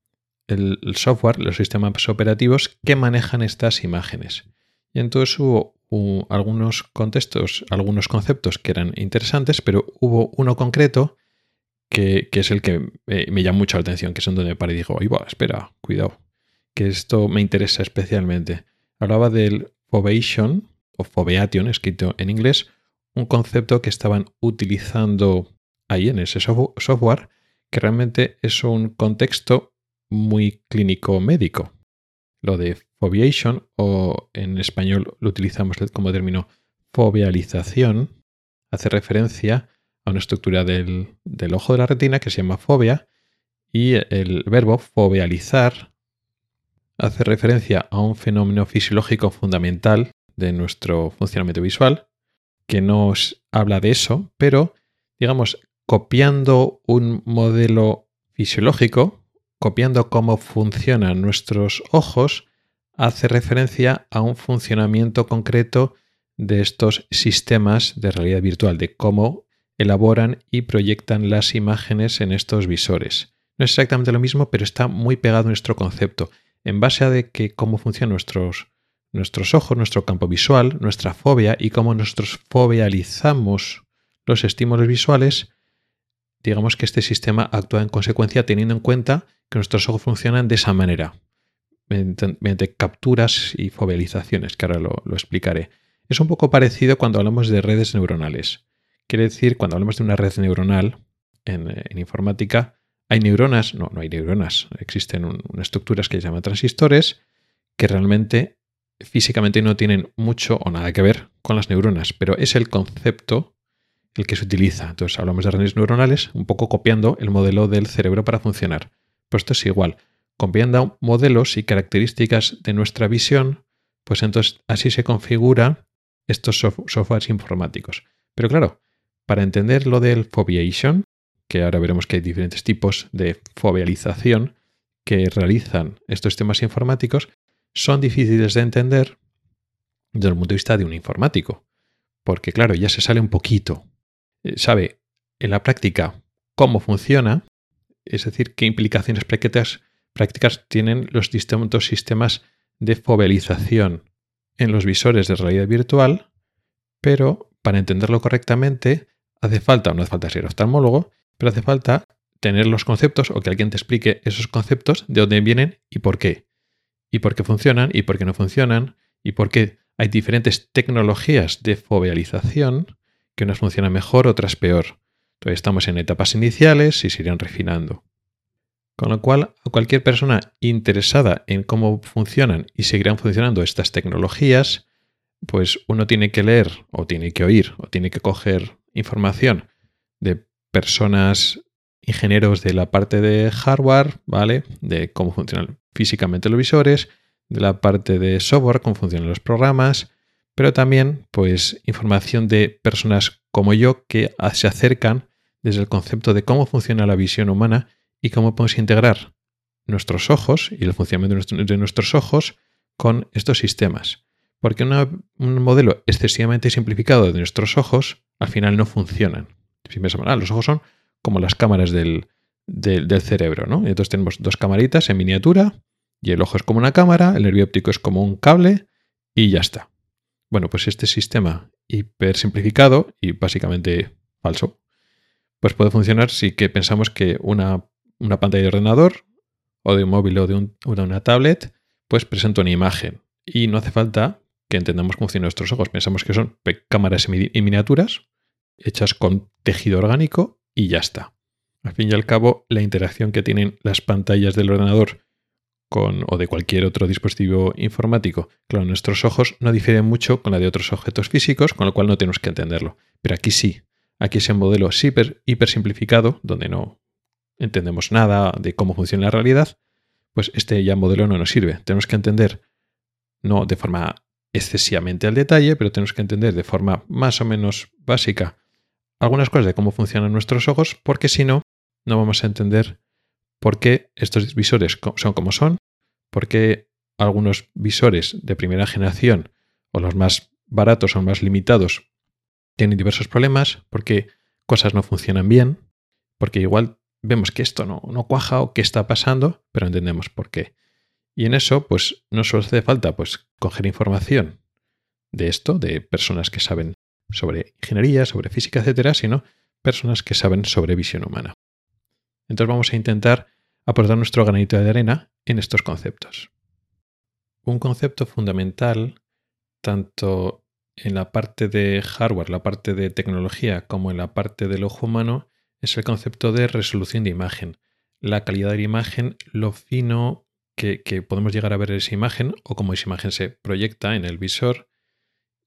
el, software, los sistemas operativos que manejan estas imágenes. Y entonces hubo algunos contextos, algunos conceptos que eran interesantes, pero hubo uno concreto que, es el que eh, me llama mucho la atención, que es donde me paré y digo, espera, cuidado, que esto me interesa especialmente. Hablaba del Foveation, o Foveation, escrito en inglés, un concepto que estaban utilizando ahí en ese software, que realmente es un contexto muy clínico médico. Lo de foveation, o en español lo utilizamos como término fovealización, hace referencia a una estructura del, del ojo de la retina que se llama fobia, y el verbo fovealizar hace referencia a un fenómeno fisiológico fundamental de nuestro funcionamiento visual, que nos habla de eso, pero, digamos, copiando un modelo fisiológico, copiando cómo funcionan nuestros ojos, hace referencia a un funcionamiento concreto de estos sistemas de realidad virtual, de cómo elaboran y proyectan las imágenes en estos visores. No es exactamente lo mismo, pero está muy pegado nuestro concepto. En base a que cómo funcionan nuestros nuestros ojos, nuestro campo visual, nuestra fobia y cómo nosotros fobializamos los estímulos visuales, digamos que este sistema actúa en consecuencia teniendo en cuenta que nuestros ojos funcionan de esa manera, mediante, capturas y fobializaciones, que ahora lo, explicaré. Es un poco parecido cuando hablamos de redes neuronales. Quiere decir, cuando hablamos de una red neuronal en, informática, hay neuronas, no, no hay neuronas, existen unas estructuras que se llaman transistores que realmente físicamente no tienen mucho o nada que ver con las neuronas, pero es el concepto el que se utiliza. Entonces hablamos de redes neuronales, un poco copiando el modelo del cerebro para funcionar. Pues esto es igual. Copiando modelos y características de nuestra visión, pues entonces así se configura estos softwares informáticos. Pero claro, para entender lo del fobiation, que ahora veremos que hay diferentes tipos de fobialización que realizan estos sistemas informáticos, son difíciles de entender desde el punto de vista de un informático. Porque claro, ya se sale un poquito. Eh, sabe en la práctica cómo funciona, es decir, qué implicaciones prácticas, tienen los distintos sistemas de fobialización en los visores de realidad virtual, pero para entenderlo correctamente hace falta, no hace falta ser oftalmólogo, pero hace falta tener los conceptos o que alguien te explique esos conceptos, de dónde vienen y por qué. Y por qué funcionan y por qué no funcionan y por qué hay diferentes tecnologías de fovealización que unas funcionan mejor, otras peor. Todavía estamos en etapas iniciales y se irán refinando. Con lo cual, a cualquier persona interesada en cómo funcionan y seguirán funcionando estas tecnologías, pues uno tiene que leer o tiene que oír o tiene que coger información de personas ingenieros de la parte de hardware, ¿vale? De cómo funcionan físicamente los visores, de la parte de software, cómo funcionan los programas, pero también pues información de personas como yo que se acercan desde el concepto de cómo funciona la visión humana y cómo podemos integrar nuestros ojos y el funcionamiento de, nuestros ojos con estos sistemas. Porque un modelo excesivamente simplificado de nuestros ojos al final no funcionan. Si pensamos, ah, los ojos son como las cámaras del, cerebro, ¿no? Entonces tenemos dos camaritas en miniatura y el ojo es como una cámara, el nervio óptico es como un cable y ya está. Bueno, pues este sistema hiper simplificado y básicamente falso, pues puede funcionar si que pensamos que una, pantalla de ordenador o de un móvil o de, una tablet, pues presenta una imagen. Y no hace falta que entendamos cómo funcionan nuestros ojos. Pensamos que son cámaras en miniaturas hechas con tejido orgánico y ya está. Al fin y al cabo, la interacción que tienen las pantallas del ordenador o de cualquier otro dispositivo informático, claro, nuestros ojos no difieren mucho con la de otros objetos físicos, con lo cual no tenemos que entenderlo. Pero aquí sí, aquí es un modelo hiper, hiper simplificado, donde no entendemos nada de cómo funciona la realidad, pues este ya modelo no nos sirve. Tenemos que entender, no de forma excesivamente al detalle, pero tenemos que entender de forma más o menos básica algunas cosas de cómo funcionan nuestros ojos, porque si no, no vamos a entender por qué estos visores son como son, por qué algunos visores de primera generación o los más baratos o más limitados tienen diversos problemas, por qué cosas no funcionan bien, porque igual vemos que esto no, no cuaja o qué está pasando, pero entendemos por qué. Y en eso, pues no solo hace falta pues, coger información de esto, de personas que saben sobre ingeniería, sobre física, etcétera, sino personas que saben sobre visión humana. Entonces vamos a intentar aportar nuestro granito de arena en estos conceptos. Un concepto fundamental, tanto en la parte de hardware, la parte de tecnología, como en la parte del ojo humano, es el concepto de resolución de imagen. La calidad de la imagen, lo fino que, podemos llegar a ver esa imagen o cómo esa imagen se proyecta en el visor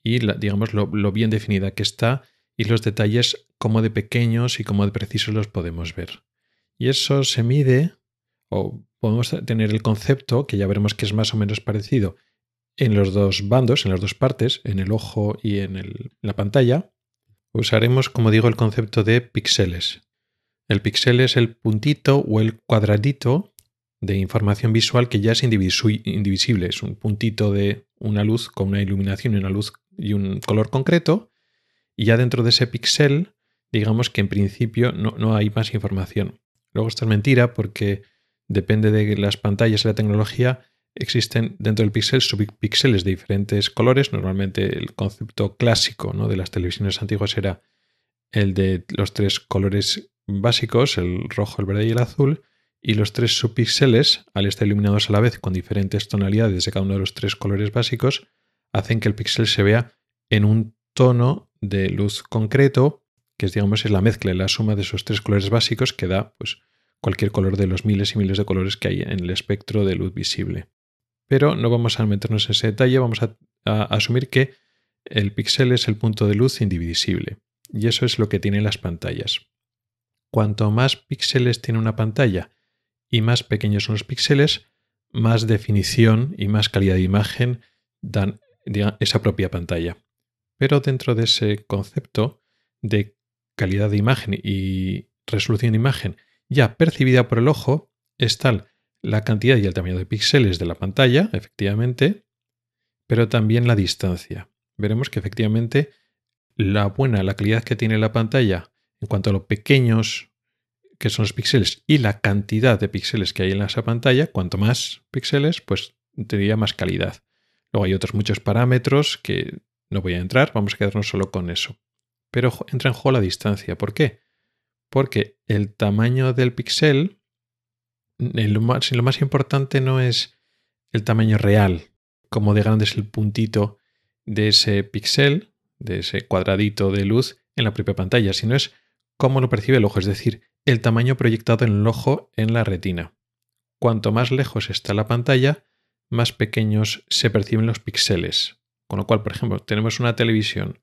y digamos lo, lo, bien definida que está y los detalles cómo de pequeños y cómo de precisos los podemos ver. Y eso se mide o podemos tener el concepto, que ya veremos que es más o menos parecido, en los dos bandos, en las dos partes, en el ojo y en la pantalla, usaremos, como digo, el concepto de píxeles. El píxel es el puntito o el cuadradito de información visual que ya es indivisible. Es un puntito de una luz con una iluminación y una luz y un color concreto. Y ya dentro de ese píxel, digamos que en principio no, no hay más información. Luego esto es mentira porque depende de las pantallas y la tecnología, existen dentro del píxel subpíxeles de diferentes colores. Normalmente el concepto clásico ¿no? de las televisiones antiguas era el de los tres colores básicos, el rojo, el verde y el azul, y los tres subpíxeles, al estar iluminados a la vez con diferentes tonalidades de cada uno de los tres colores básicos, hacen que el píxel se vea en un tono de luz concreto, que es, digamos, es la mezcla, la suma de esos tres colores básicos que da pues, cualquier color de los miles y miles de colores que hay en el espectro de luz visible. Pero no vamos a meternos en ese detalle, vamos a, asumir que el píxel es el punto de luz indivisible. Y eso es lo que tienen las pantallas. Cuanto más píxeles tiene una pantalla y más pequeños son los píxeles, más definición y más calidad de imagen dan esa propia pantalla. Pero dentro de ese concepto de calidad de imagen y resolución de imagen ya percibida por el ojo es tal la cantidad y el tamaño de píxeles de la pantalla, efectivamente, pero también la distancia. Veremos que efectivamente la buena, la calidad que tiene la pantalla en cuanto a lo pequeños que son los píxeles y la cantidad de píxeles que hay en esa pantalla, cuanto más píxeles, pues tendría más calidad. Luego hay otros muchos parámetros que no voy a entrar, vamos a quedarnos solo con eso. Pero entra en juego la distancia. ¿Por qué? Porque el tamaño del píxel lo más, importante no es el tamaño real, como de grande es el puntito de ese píxel, de ese cuadradito de luz en la propia pantalla, sino es cómo lo percibe el ojo, es decir, el tamaño proyectado en el ojo en la retina. Cuanto más lejos está la pantalla, más pequeños se perciben los píxeles. Con lo cual, por ejemplo, tenemos una televisión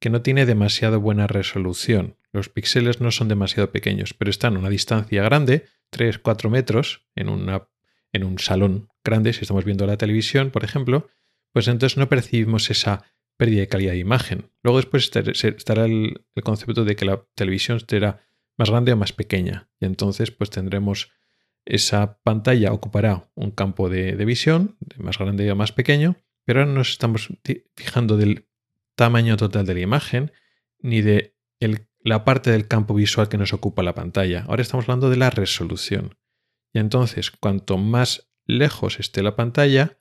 que no tiene demasiado buena resolución. Los píxeles no son demasiado pequeños, pero están a una distancia grande 3, 4 metros en, una, en un salón grande, si estamos viendo la televisión, por ejemplo, pues entonces no percibimos esa pérdida de calidad de imagen. Luego después estará el, concepto de que la televisión será más grande o más pequeña. Y entonces pues tendremos esa pantalla ocupará un campo de, visión, de más grande o más pequeño, pero ahora no nos estamos fijando del tamaño total de la imagen ni de la parte del campo visual que nos ocupa la pantalla. Ahora estamos hablando de la resolución. Y entonces, cuanto más lejos esté la pantalla,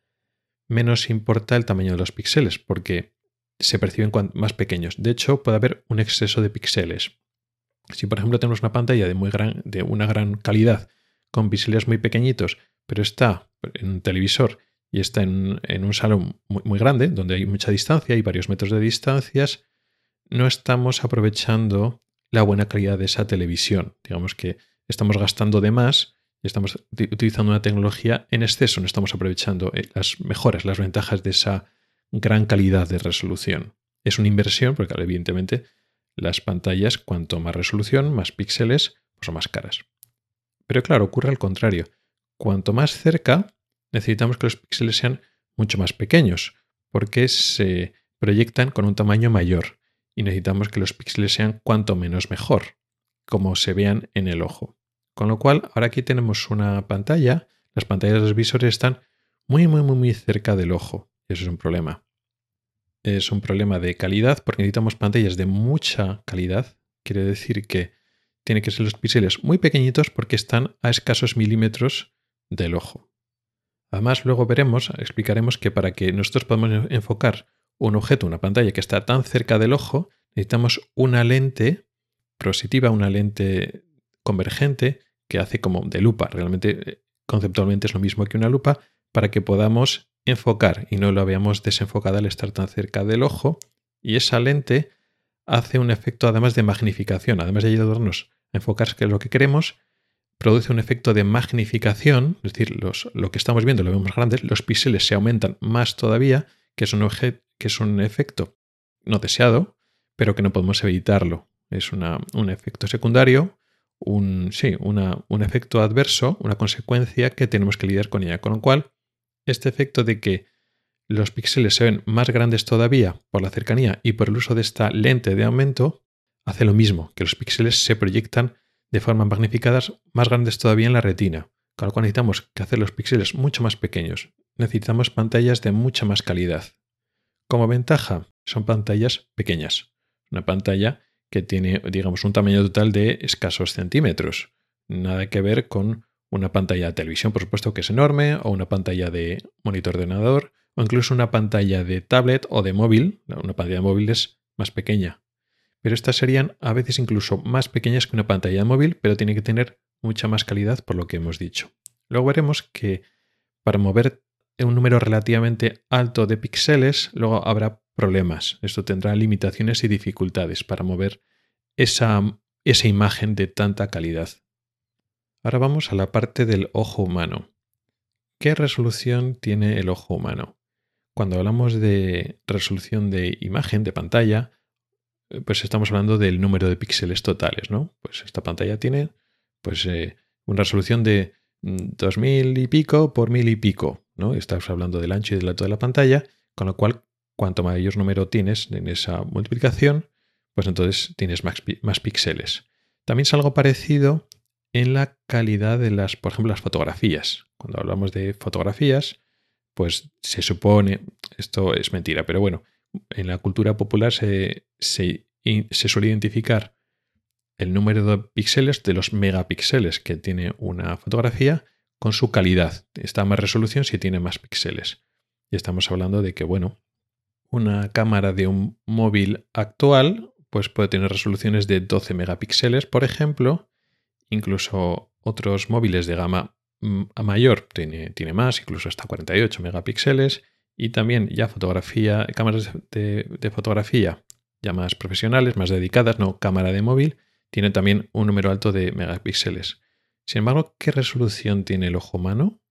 menos importa el tamaño de los píxeles, porque se perciben más pequeños. De hecho, puede haber un exceso de píxeles. Si, por ejemplo, tenemos una pantalla de, muy gran, de una gran calidad, con píxeles muy pequeñitos, pero está en un televisor y está en, un salón muy, grande, donde hay mucha distancia y varios metros de distancias, no estamos aprovechando la buena calidad de esa televisión. Digamos que estamos gastando de más y estamos utilizando una tecnología en exceso, no estamos aprovechando eh, las mejoras, las ventajas de esa gran calidad de resolución. Es una inversión porque evidentemente las pantallas, cuanto más resolución, más píxeles, pues son más caras. Pero claro, ocurre al contrario. Cuanto más cerca, necesitamos que los píxeles sean mucho más pequeños, porque se proyectan con un tamaño mayor y necesitamos que los píxeles sean cuanto menos mejor, como se vean en el ojo. Con lo cual, ahora aquí tenemos una pantalla, las pantallas de los visores están muy, muy, muy, muy cerca del ojo. Y eso es un problema. Es un problema de calidad porque necesitamos pantallas de mucha calidad. Quiere decir que tiene que ser los píxeles muy pequeñitos porque están a escasos milímetros del ojo. Además, luego veremos, explicaremos que para que nosotros podamos enfocar un objeto, una pantalla que está tan cerca del ojo, necesitamos una lente positiva, una lente convergente que hace como de lupa. Realmente, eh, conceptualmente es lo mismo que una lupa para que podamos enfocar y no lo veamos desenfocada al estar tan cerca del ojo. Y esa lente hace un efecto además de magnificación, además de ayudarnos a enfocar lo que queremos, produce un efecto de magnificación, es decir, lo que estamos viendo lo vemos más grande, los píxeles se aumentan más todavía, que es, un que es un efecto no deseado, pero que no podemos evitarlo. Es un efecto secundario, un, sí, un efecto adverso, una consecuencia que tenemos que lidiar con ella. Con lo cual, este efecto de que los píxeles se ven más grandes todavía por la cercanía y por el uso de esta lente de aumento, hace lo mismo, que los píxeles se proyectan de forma magnificadas más grandes todavía en la retina, con lo cual necesitamos que hacer los píxeles mucho más pequeños. Necesitamos pantallas de mucha más calidad. Como ventaja, son pantallas pequeñas. Una pantalla que tiene, digamos, un tamaño total de escasos centímetros. Nada que ver con una pantalla de televisión, por supuesto, que es enorme, o una pantalla de monitor de ordenador, o incluso una pantalla de tablet o de móvil. Una pantalla de móvil es más pequeña. Pero estas serían a veces incluso más pequeñas que una pantalla de móvil, pero tiene que tener mucha más calidad por lo que hemos dicho. Luego veremos que para mover un número relativamente alto de píxeles, luego habrá problemas. Esto tendrá limitaciones y dificultades para mover esa, esa imagen de tanta calidad. Ahora vamos a la parte del ojo humano. ¿Qué resolución tiene el ojo humano? Cuando hablamos de resolución de imagen, de pantalla, pues estamos hablando del número de píxeles totales, ¿no? Pues esta pantalla tiene pues eh, una resolución de 2000 mm, y pico por 1000 y pico, ¿no? Estamos hablando del ancho y del alto de la pantalla, con lo cual cuanto mayor número tienes en esa multiplicación, pues entonces tienes más, más píxeles. También es algo parecido en la calidad de las, por ejemplo, las fotografías. Cuando hablamos de fotografías, pues se supone, esto es mentira, pero bueno, en la cultura popular se, suele identificar el número de píxeles de los megapíxeles que tiene una fotografía con su calidad. Está más resolución si tiene más píxeles. Y estamos hablando de que, bueno, una cámara de un móvil actual pues puede tener resoluciones de 12 megapíxeles, por ejemplo, Incluso otros móviles de gama mm, mayor tiene, tiene más, incluso hasta 48 megapíxeles. Y también ya fotografía, cámaras de, fotografía ya más profesionales, más dedicadas, no cámara de móvil, tiene también un número alto de megapíxeles. Sin embargo, ¿qué resolución tiene el ojo humano?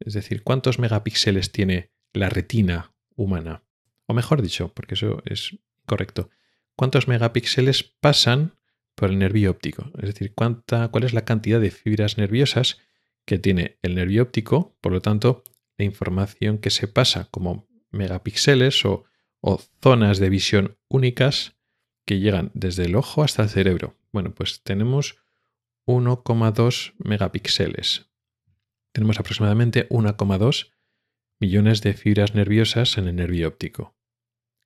Es decir, ¿cuántos megapíxeles tiene la retina humana? O mejor dicho, porque eso es correcto, ¿cuántos megapíxeles pasan por el nervio óptico. Es decir, cuánta, cuál es la cantidad de fibras nerviosas que tiene el nervio óptico, por lo tanto, la información que se pasa como megapíxeles o, o zonas de visión únicas que llegan desde el ojo hasta el cerebro. Bueno, pues tenemos 1,2 megapíxeles. Tenemos aproximadamente 1,2 millones de fibras nerviosas en el nervio óptico.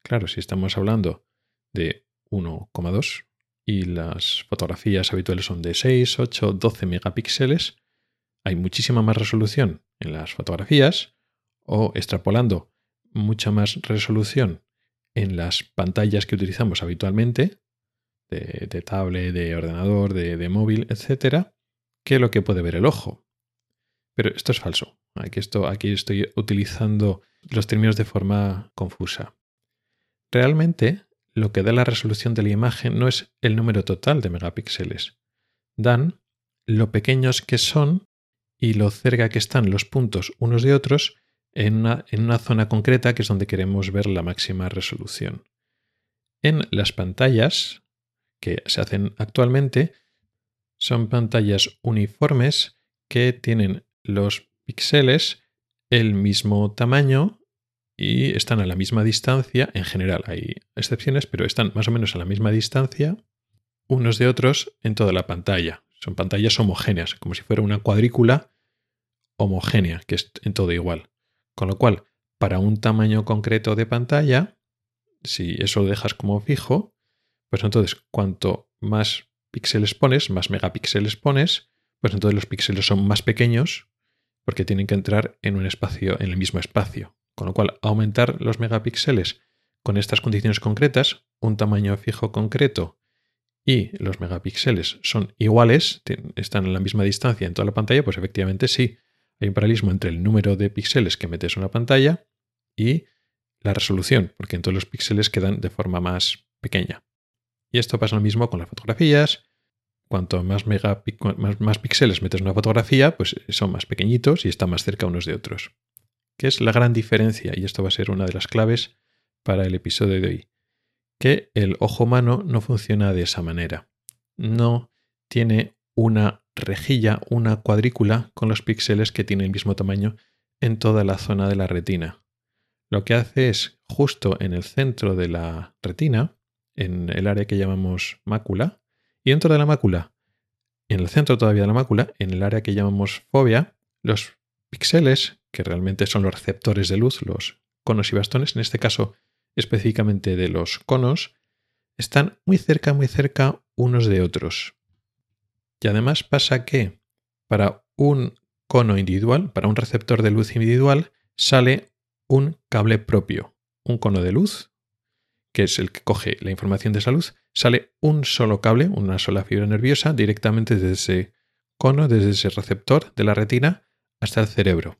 Claro, si estamos hablando de 1,2 y las fotografías habituales son de 6, 8, 12 megapíxeles, hay muchísima más resolución en las fotografías o extrapolando mucha más resolución en las pantallas que utilizamos habitualmente, de, tablet, de ordenador, de, móvil, etcétera, que lo que puede ver el ojo. Pero esto es falso. Aquí, aquí estoy utilizando los términos de forma confusa. Realmente, lo que da la resolución de la imagen no es el número total de megapíxeles. Dan lo pequeños que son y lo cerca que están los puntos unos de otros en una, en una zona concreta que es donde queremos ver la máxima resolución. En las pantallas que se hacen actualmente son pantallas uniformes que tienen los píxeles el mismo tamaño y están a la misma distancia, en general hay excepciones, pero están más o menos a la misma distancia unos de otros en toda la pantalla. Son pantallas homogéneas, como si fuera una cuadrícula homogénea, que es en todo igual. Con lo cual, para un tamaño concreto de pantalla, si eso lo dejas como fijo, pues entonces cuanto más píxeles pones, más megapíxeles pones, pues entonces los píxeles son más pequeños porque tienen que entrar en un espacio, en el mismo espacio. Con lo cual, aumentar los megapíxeles con estas condiciones concretas, un tamaño fijo concreto y los megapíxeles son iguales, están en la misma distancia en toda la pantalla, pues efectivamente sí, hay un paralelismo entre el número de píxeles que metes en una pantalla y la resolución, porque entonces los píxeles quedan de forma más pequeña. Y esto pasa lo mismo con las fotografías. Cuanto más, más, píxeles metes en una fotografía, pues son más pequeñitos y están más cerca unos de otros. ¿Qué es la gran diferencia? Y esto va a ser una de las claves para el episodio de hoy. Que el ojo humano no funciona de esa manera. No tiene una rejilla, una cuadrícula con los píxeles que tiene el mismo tamaño en toda la zona de la retina. Lo que hace es, justo en el centro de la retina, en el área que llamamos mácula, y dentro de la mácula, en el centro todavía de la mácula, en el área que llamamos fobia, los píxeles, que realmente son los receptores de luz, los conos y bastones, en este caso específicamente de los conos, están muy cerca, muy cerca unos de otros. Y además pasa que para un cono individual, para un receptor de luz individual, sale un cable propio, un cono de luz, que es el que coge la información de esa luz, sale un solo cable, una sola fibra nerviosa, directamente desde ese cono, desde ese receptor de la retina hasta el cerebro.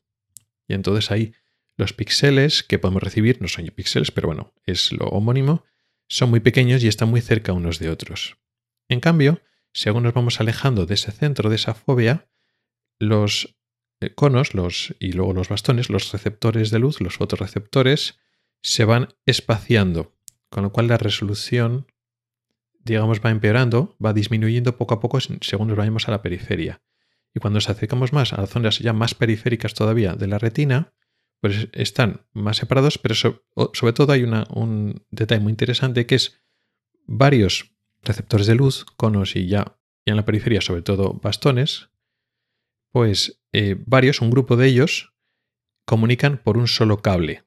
Y entonces ahí los píxeles que podemos recibir, no son píxeles, pero bueno, es lo homónimo, son muy pequeños y están muy cerca unos de otros. En cambio, si aún nos vamos alejando de ese centro, de esa fobia, los eh, conos los, y luego los bastones, los receptores de luz, los fotorreceptores, se van espaciando, con lo cual la resolución, digamos, va empeorando, va disminuyendo poco a poco según nos vayamos a la periferia. Y cuando nos acercamos más a las zonas ya más periféricas todavía de la retina, pues están más separados, pero sobre todo hay un detalle muy interesante que es varios receptores de luz, conos y ya, ya en la periferia sobre todo bastones, pues eh, varios, un grupo de ellos, comunican por un solo cable.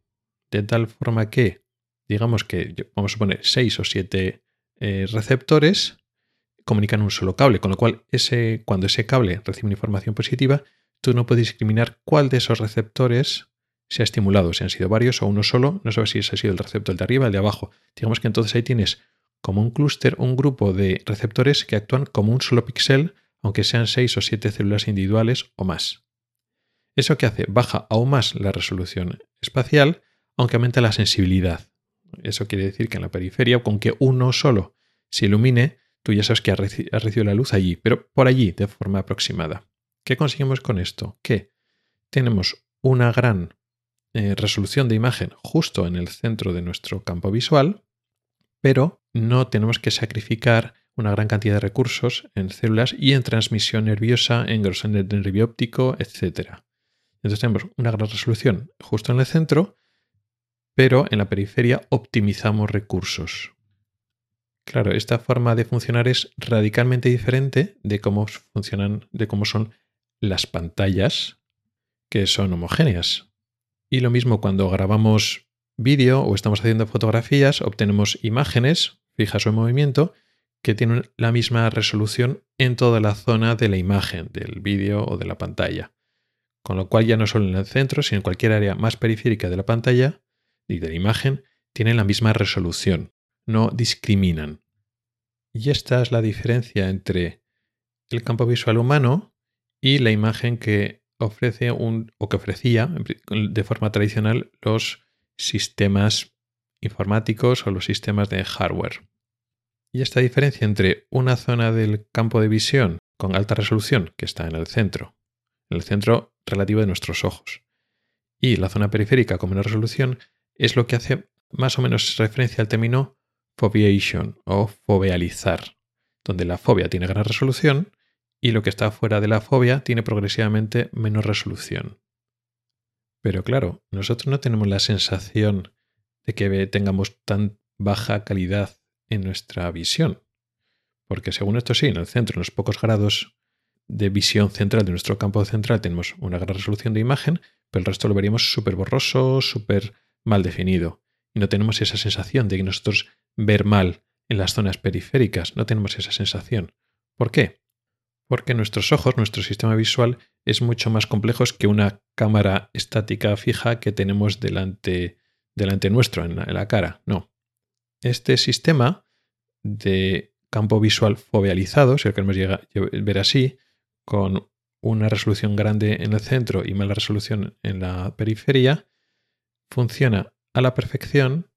De tal forma que, digamos que, vamos a poner seis o siete eh, receptores, comunican un solo cable, con lo cual ese, cuando ese cable recibe una información positiva, tú no puedes discriminar cuál de esos receptores se ha estimulado, si han sido varios o uno solo, no sabes si ese ha sido el receptor de arriba, el de abajo. Digamos que entonces ahí tienes como un clúster, un grupo de receptores que actúan como un solo píxel aunque sean 6 o 7 células individuales o más. ¿Eso qué hace? Baja aún más la resolución espacial, aunque aumenta la sensibilidad. Eso quiere decir que en la periferia, con que uno solo se ilumine, tú ya sabes que ha recibido la luz allí, pero por allí, de forma aproximada. ¿Qué conseguimos con esto? Que tenemos una gran eh, resolución de imagen justo en el centro de nuestro campo visual, pero no tenemos que sacrificar una gran cantidad de recursos en células y en transmisión nerviosa, en grosor nervio óptico, etc. Entonces tenemos una gran resolución justo en el centro, pero en la periferia optimizamos recursos. Claro, esta forma de funcionar es radicalmente diferente de cómo funcionan, de cómo son las pantallas, que son homogéneas. Y lo mismo cuando grabamos vídeo o estamos haciendo fotografías, obtenemos imágenes fijas o en movimiento, que tienen la misma resolución en toda la zona de la imagen, del vídeo o de la pantalla. Con lo cual ya no solo en el centro, sino en cualquier área más periférica de la pantalla y de la imagen, tienen la misma resolución, no discriminan. Y esta es la diferencia entre el campo visual humano y la imagen que ofrece un, o que ofrecía de forma tradicional los sistemas informáticos o los sistemas de hardware. Y esta diferencia entre una zona del campo de visión con alta resolución, que está en el centro, en el centro relativo de nuestros ojos, y la zona periférica con menor resolución, es lo que hace más o menos referencia al término foveation o fovealizar, donde la fobia tiene gran resolución y lo que está fuera de la fobia tiene progresivamente menos resolución. Pero claro, nosotros no tenemos la sensación de que tengamos tan baja calidad en nuestra visión. Porque según esto sí, en el centro, en los pocos grados de visión central de nuestro campo central tenemos una gran resolución de imagen, pero el resto lo veríamos súper borroso, súper mal definido. Y no tenemos esa sensación de que nosotros ver mal en las zonas periféricas, no tenemos esa sensación. ¿Por qué? Porque nuestros ojos, nuestro sistema visual, es mucho más complejo que una cámara estática fija que tenemos delante, delante nuestro, en la cara. No. Este sistema de campo visual fovealizado, si lo queremos ver así, con una resolución grande en el centro y mala resolución en la periferia, funciona a la perfección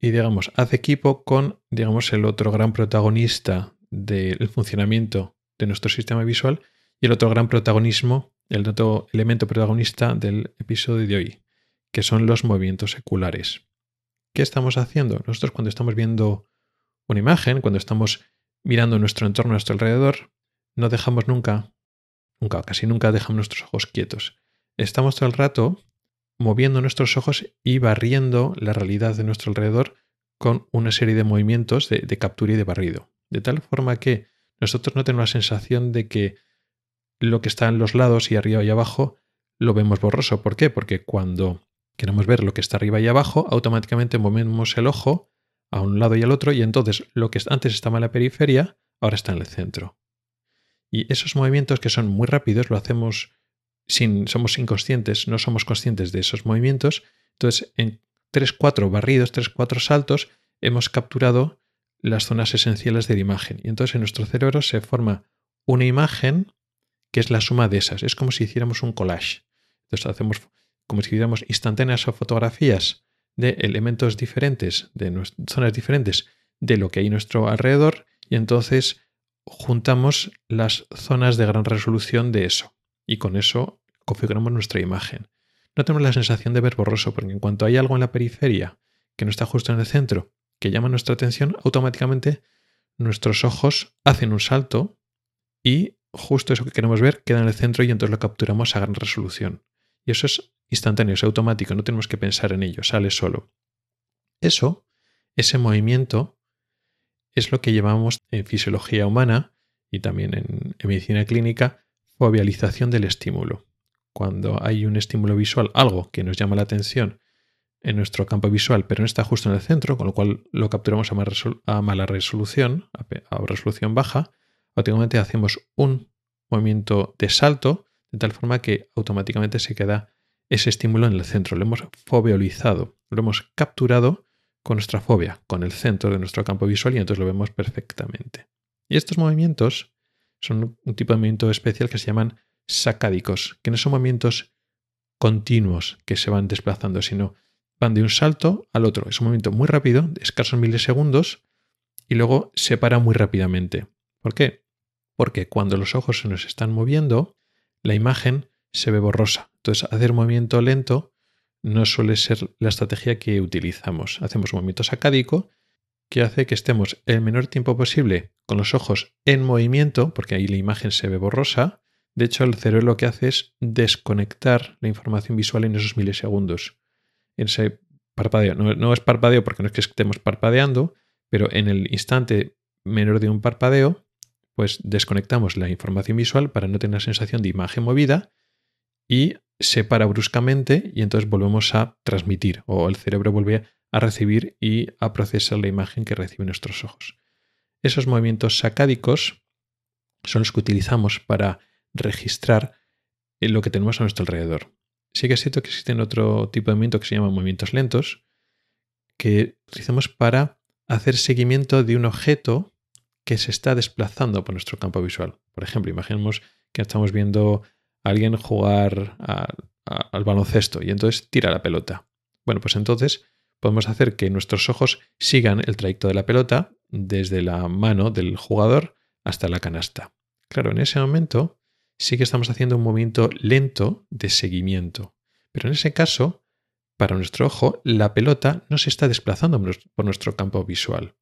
y, digamos, hace equipo con, digamos, el otro gran protagonista del funcionamiento de nuestro sistema visual y el otro gran protagonismo, el otro elemento protagonista del episodio de hoy, que son los movimientos seculares. ¿Qué estamos haciendo? Nosotros cuando estamos viendo una imagen, cuando estamos mirando nuestro entorno nuestro alrededor, no dejamos nunca, nunca, casi nunca dejamos nuestros ojos quietos. Estamos todo el rato moviendo nuestros ojos y barriendo la realidad de nuestro alrededor con una serie de movimientos de, captura y de barrido. De tal forma que nosotros no tenemos la sensación de que lo que está en los lados y arriba y abajo lo vemos borroso. ¿Por qué? Porque cuando queremos ver lo que está arriba y abajo, automáticamente movemos el ojo a un lado y al otro y entonces lo que antes estaba en la periferia ahora está en el centro. Y esos movimientos que son muy rápidos lo hacemos sin, somos inconscientes, no somos conscientes de esos movimientos. Entonces, en 3-4 barridos, 3-4 saltos, hemos capturado las zonas esenciales de la imagen. Y entonces en nuestro cerebro se forma una imagen que es la suma de esas. Es como si hiciéramos un collage. Entonces hacemos como si hiciéramos instantáneas o fotografías de elementos diferentes, de zonas diferentes de lo que hay a nuestro alrededor y entonces juntamos las zonas de gran resolución de eso y con eso configuramos nuestra imagen. No tenemos la sensación de ver borroso porque en cuanto hay algo en la periferia que no está justo en el centro que llama nuestra atención, automáticamente nuestros ojos hacen un salto y justo eso que queremos ver queda en el centro y entonces lo capturamos a gran resolución. Y eso es instantáneo, es automático, no tenemos que pensar en ello, sale solo. Eso, ese movimiento, es lo que llamamos en fisiología humana y también en, medicina clínica fovealización del estímulo. Cuando hay un estímulo visual, algo que nos llama la atención en nuestro campo visual, pero no está justo en el centro, con lo cual lo capturamos a, mala resolución, a, resolución baja, automáticamente hacemos un movimiento de salto, de tal forma que automáticamente se queda ese estímulo en el centro. Lo hemos foveolizado, lo hemos capturado con nuestra fobia, con el centro de nuestro campo visual y entonces lo vemos perfectamente. Y estos movimientos son un tipo de movimiento especial que se llaman sacádicos, que no son movimientos continuos que se van desplazando, sino van de un salto al otro. Es un movimiento muy rápido, de escasos milisegundos, y luego se para muy rápidamente. ¿Por qué? Porque cuando los ojos se nos están moviendo, la imagen se ve borrosa. Entonces, hacer movimiento lento no suele ser la estrategia que utilizamos. Hacemos un movimiento sacádico que hace que estemos el menor tiempo posible con los ojos en movimiento, porque ahí la imagen se ve borrosa. De hecho, el cerebro lo que hace es desconectar la información visual en esos milisegundos. Ese parpadeo. No, no es parpadeo porque no es que estemos parpadeando, pero en el instante menor de un parpadeo, pues desconectamos la información visual para no tener la sensación de imagen movida y se para bruscamente y entonces volvemos a transmitir o el cerebro vuelve a recibir y a procesar la imagen que reciben nuestros ojos. Esos movimientos sacádicos son los que utilizamos para registrar lo que tenemos a nuestro alrededor. Sí que es cierto que existen otro tipo de movimiento que se llama movimientos lentos, que utilizamos para hacer seguimiento de un objeto que se está desplazando por nuestro campo visual. Por ejemplo, imaginemos que estamos viendo alguien jugar al baloncesto y entonces tira la pelota. Bueno, pues entonces podemos hacer que nuestros ojos sigan el trayecto de la pelota desde la mano del jugador hasta la canasta. Claro, en ese momento sí que estamos haciendo un movimiento lento de seguimiento. Pero en ese caso, para nuestro ojo, la pelota no se está desplazando por nuestro campo visual.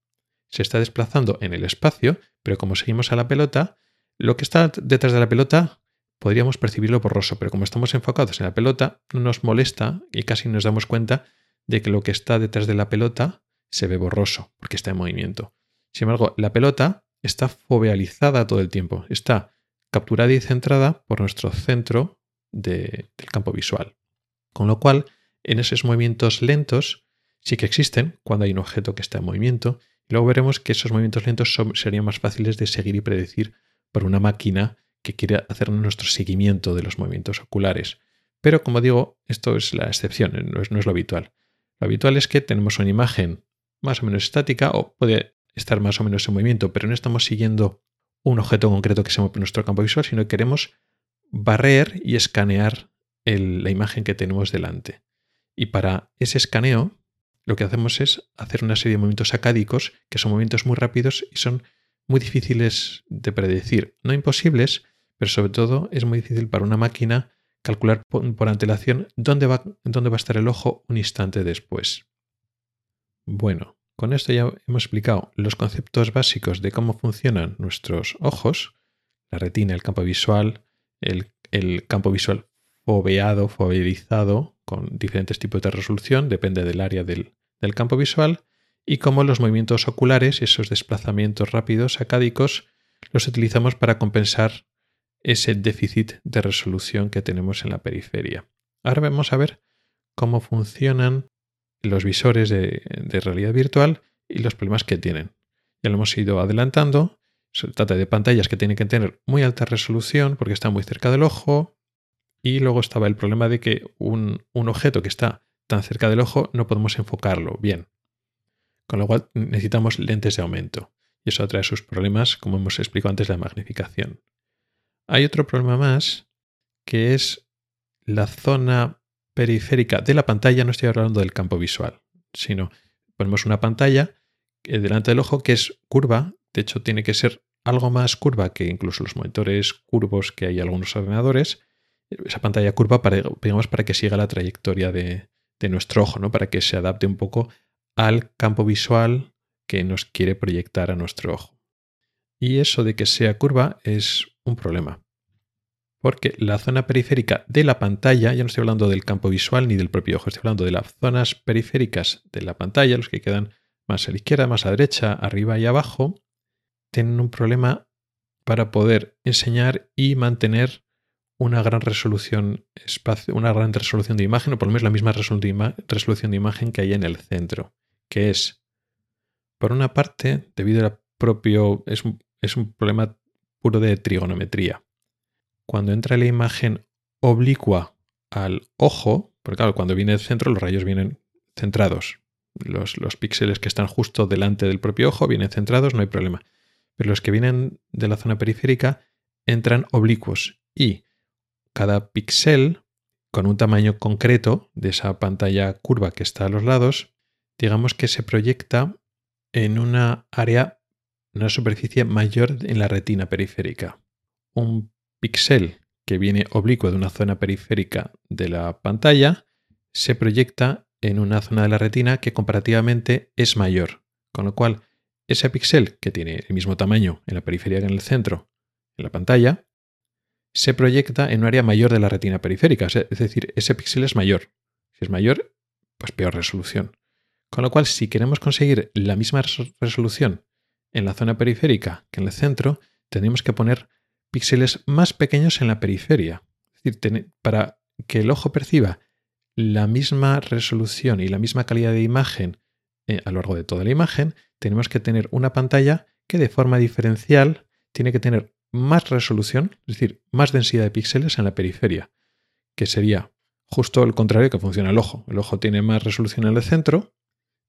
Se está desplazando en el espacio, pero como seguimos a la pelota, lo que está detrás de la pelota podríamos percibirlo borroso, pero como estamos enfocados en la pelota, no nos molesta y casi nos damos cuenta de que lo que está detrás de la pelota se ve borroso, porque está en movimiento. Sin embargo, la pelota está fovealizada todo el tiempo, está capturada y centrada por nuestro centro del campo visual. Con lo cual, en esos movimientos lentos sí que existen cuando hay un objeto que está en movimiento, y luego veremos que esos movimientos lentos serían más fáciles de seguir y predecir por una máquina que quiere hacer nuestro seguimiento de los movimientos oculares. Pero como digo, esto es la excepción, no es, no es lo habitual. Lo habitual es que tenemos una imagen más o menos estática o puede estar más o menos en movimiento, pero no estamos siguiendo un objeto concreto que se mueve en nuestro campo visual, sino que queremos barrer y escanear la imagen que tenemos delante. Y para ese escaneo, lo que hacemos es hacer una serie de movimientos acádicos, que son movimientos muy rápidos y son muy difíciles de predecir. No imposibles, pero sobre todo es muy difícil para una máquina calcular por, antelación dónde va, dónde va a estar el ojo un instante después. Bueno, con esto ya hemos explicado los conceptos básicos de cómo funcionan nuestros ojos, la retina, el campo visual, el, campo visual foveado, foverizado, con diferentes tipos de resolución, depende del área del, del campo visual, y cómo los movimientos oculares, esos desplazamientos rápidos acádicos, los utilizamos para compensar ese déficit de resolución que tenemos en la periferia. Ahora vamos a ver cómo funcionan los visores de, realidad virtual y los problemas que tienen. Ya lo hemos ido adelantando. Se trata de pantallas que tienen que tener muy alta resolución porque están muy cerca del ojo. Y luego estaba el problema de que un, un objeto que está tan cerca del ojo no podemos enfocarlo bien. Con lo cual necesitamos lentes de aumento. Y eso trae sus problemas, como hemos explicado antes, la magnificación. Hay otro problema más, que es la zona periférica de la pantalla, no estoy hablando del campo visual, sino ponemos una pantalla eh, delante del ojo que es curva, de hecho tiene que ser algo más curva que incluso los monitores curvos que hay en algunos ordenadores, esa pantalla curva para, digamos, para que siga la trayectoria de, de nuestro ojo, ¿no? para que se adapte un poco al campo visual que nos quiere proyectar a nuestro ojo. Y eso de que sea curva es un problema porque la zona periférica de la pantalla, ya no estoy hablando del campo visual ni del propio ojo, estoy hablando de las zonas periféricas de la pantalla, los que quedan más a la izquierda, más a la derecha, arriba y abajo, tienen un problema para poder enseñar y mantener una gran resolución una gran resolución de imagen, o por lo menos la misma resolución de imagen que hay en el centro, que es, por una parte, debido al propio, es es un problema puro de trigonometría cuando entra la imagen oblicua al ojo, porque claro, cuando viene del centro los rayos vienen centrados. Los, los píxeles que están justo delante del propio ojo vienen centrados, no hay problema. Pero los que vienen de la zona periférica entran oblicuos y cada píxel con un tamaño concreto de esa pantalla curva que está a los lados, digamos que se proyecta en una área, una superficie mayor en la retina periférica. Un píxel que viene oblicuo de una zona periférica de la pantalla se proyecta en una zona de la retina que comparativamente es mayor, con lo cual ese píxel que tiene el mismo tamaño en la periferia que en el centro, en la pantalla, se proyecta en un área mayor de la retina periférica, es decir, ese píxel es mayor. Si es mayor, pues peor resolución. Con lo cual, si queremos conseguir la misma resolución en la zona periférica que en el centro, tenemos que poner píxeles más pequeños en la periferia. Es decir, para que el ojo perciba la misma resolución y la misma calidad de imagen eh, a lo largo de toda la imagen, tenemos que tener una pantalla que de forma diferencial tiene que tener más resolución, es decir, más densidad de píxeles en la periferia, que sería justo el contrario que funciona el ojo. El ojo tiene más resolución en el centro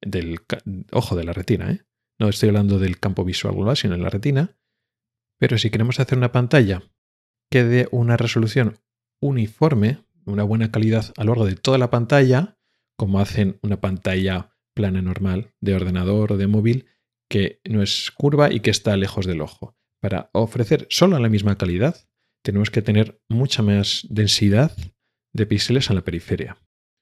del ojo de la retina. ¿eh? No estoy hablando del campo visual global, sino en la retina. Pero si queremos hacer una pantalla que dé una resolución uniforme, una buena calidad a lo largo de toda la pantalla, como hacen una pantalla plana normal de ordenador o de móvil, que no es curva y que está lejos del ojo. Para ofrecer solo la misma calidad, tenemos que tener mucha más densidad de píxeles en la periferia.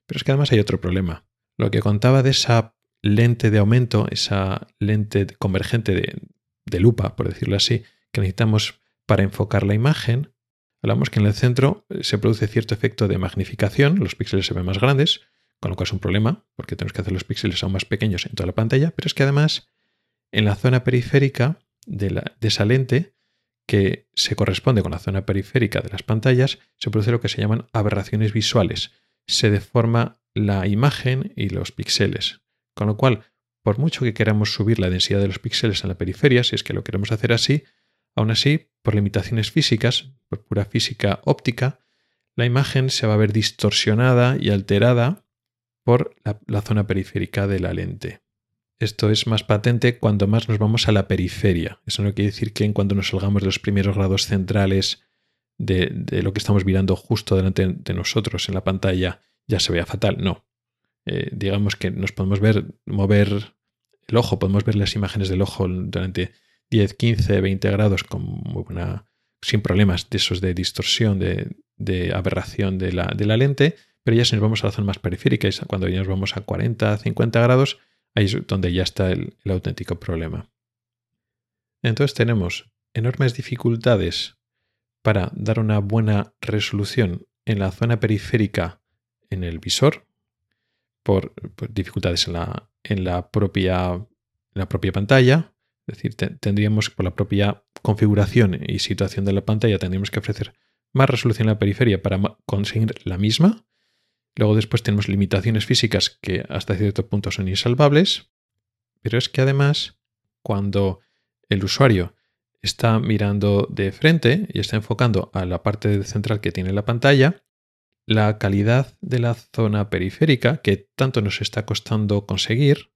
Pero es que además hay otro problema. Lo que contaba de esa lente de aumento, esa lente convergente de, de lupa, por decirlo así, que necesitamos para enfocar la imagen, hablamos que en el centro eh, se produce cierto efecto de magnificación, los píxeles se ven más grandes, con lo cual es un problema, porque tenemos que hacer los píxeles aún más pequeños en toda la pantalla, pero es que además en la zona periférica de, la, de esa lente, que se corresponde con la zona periférica de las pantallas, se produce lo que se llaman aberraciones visuales. Se deforma la imagen y los píxeles. Con lo cual, por mucho que queramos subir la densidad de los píxeles en la periferia, si es que lo queremos hacer así, Aún así, por limitaciones físicas, por pura física óptica, la imagen se va a ver distorsionada y alterada por la, zona periférica de la lente. Esto es más patente cuando más nos vamos a la periferia. Eso no quiere decir que en cuanto nos salgamos de los primeros grados centrales de, lo que estamos mirando justo delante de nosotros en la pantalla ya se vea fatal. No. Eh, digamos que nos podemos ver mover el ojo, podemos ver las imágenes del ojo durante 10, 15, 20 grados sin problemas de esos de distorsión, de, aberración de la, lente, pero ya si nos vamos a la zona más periférica, cuando ya nos vamos a 40, 50 grados, ahí es donde ya está el, auténtico problema. Entonces tenemos enormes dificultades para dar una buena resolución en la zona periférica en el visor, por, dificultades en la, en la, propia, la propia pantalla, es decir, tendríamos por la propia configuración y situación de la pantalla, tendríamos que ofrecer más resolución en la periferia para conseguir la misma. Luego después tenemos limitaciones físicas que hasta cierto punto son insalvables, pero es que además cuando el usuario está mirando de frente y está enfocando a la parte central que tiene la pantalla, la calidad de la zona periférica, que tanto nos está costando conseguir,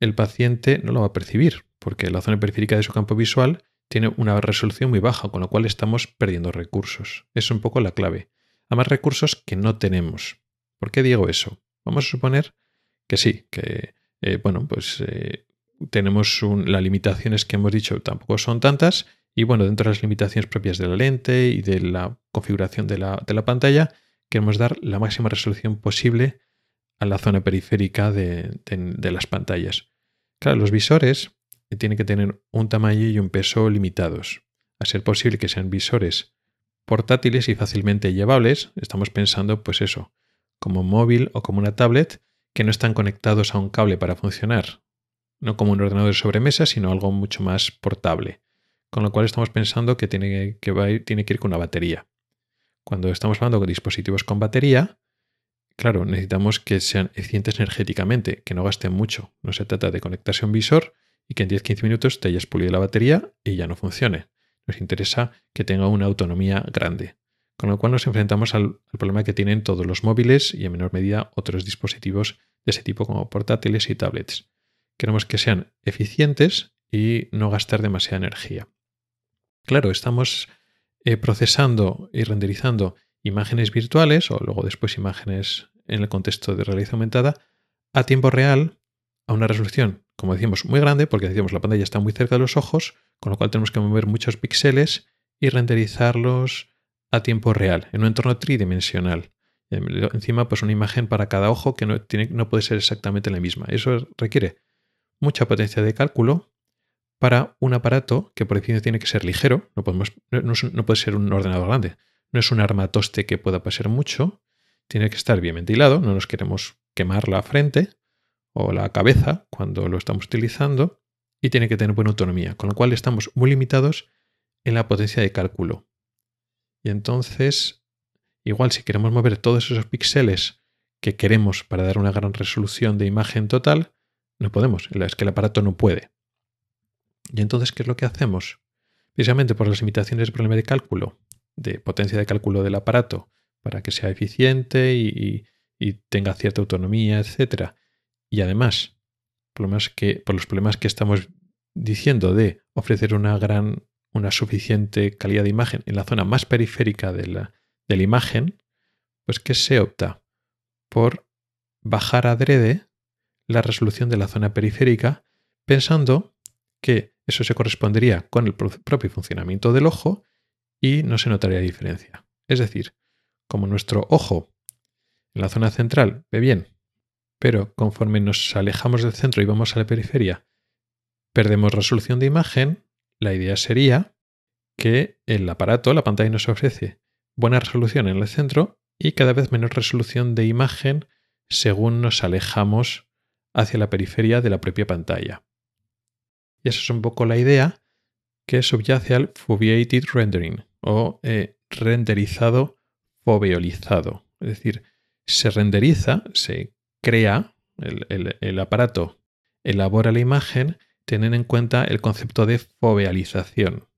el paciente no lo va a percibir, porque la zona periférica de su campo visual tiene una resolución muy baja, con lo cual estamos perdiendo recursos. Es un poco la clave. A más recursos que no tenemos. ¿Por qué digo eso? Vamos a suponer que sí, que eh, bueno, pues eh, tenemos las limitaciones que hemos dicho tampoco son tantas. Y bueno, dentro de las limitaciones propias de la lente y de la configuración de la, de la pantalla, queremos dar la máxima resolución posible a la zona periférica de, las pantallas. Claro, los visores tienen que tener un tamaño y un peso limitados. A ser posible que sean visores portátiles y fácilmente llevables, estamos pensando pues eso, como móvil o como una tablet, que no están conectados a un cable para funcionar, no como un ordenador de sobremesa, sino algo mucho más portable. Con lo cual estamos pensando que tiene que, tiene que ir con una batería. Cuando estamos hablando de dispositivos con batería, Claro, necesitamos que sean eficientes energéticamente, que no gasten mucho. No se trata de conectarse a un visor y que en 10-15 minutos te hayas pulido la batería y ya no funcione. Nos interesa que tenga una autonomía grande. Con lo cual nos enfrentamos al, problema que tienen todos los móviles y en menor medida otros dispositivos de ese tipo como portátiles y tablets. Queremos que sean eficientes y no gastar demasiada energía. Claro, estamos eh, procesando y renderizando imágenes virtuales o luego después imágenes en el contexto de realidad aumentada a tiempo real a una resolución, como decimos, muy grande, porque decimos la pantalla está muy cerca de los ojos, con lo cual tenemos que mover muchos píxeles y renderizarlos a tiempo real, en un entorno tridimensional. Encima, pues una imagen para cada ojo que no, tiene, no puede ser exactamente la misma. Eso requiere mucha potencia de cálculo para un aparato que por definición tiene que ser ligero, no, podemos, no puede ser un ordenador grande, no es un armatoste que pueda pasar mucho, tiene que estar bien ventilado, no nos queremos quemar la frente o la cabeza cuando lo estamos utilizando y tiene que tener buena autonomía, con lo cual estamos muy limitados en la potencia de cálculo. Y entonces, igual si queremos mover todos esos píxeles que queremos para dar una gran resolución de imagen total, no podemos, es que el aparato no puede. Y entonces, ¿qué es lo que hacemos? Precisamente por las limitaciones del problema de cálculo, de potencia de cálculo del aparato para que sea eficiente y, tenga cierta autonomía, etc. Y además, por los problemas que estamos diciendo de ofrecer una gran, una suficiente calidad de imagen en la zona más periférica de la, de la imagen, pues que se opta por bajar adrede la resolución de la zona periférica, pensando que eso se correspondería con el propio funcionamiento del ojo y no se notaría diferencia. Es decir, como nuestro ojo en la zona central ve bien, pero conforme nos alejamos del centro y vamos a la periferia, perdemos resolución de imagen, la idea sería que el aparato, la pantalla nos ofrece buena resolución en el centro y cada vez menos resolución de imagen según nos alejamos hacia la periferia de la propia pantalla. Y esa es un poco la idea que subyace al Foveated Rendering, o eh, renderizado foveolizado. Es decir, se renderiza, se crea, el, aparato elabora la imagen Tienen en cuenta el concepto de fovealización,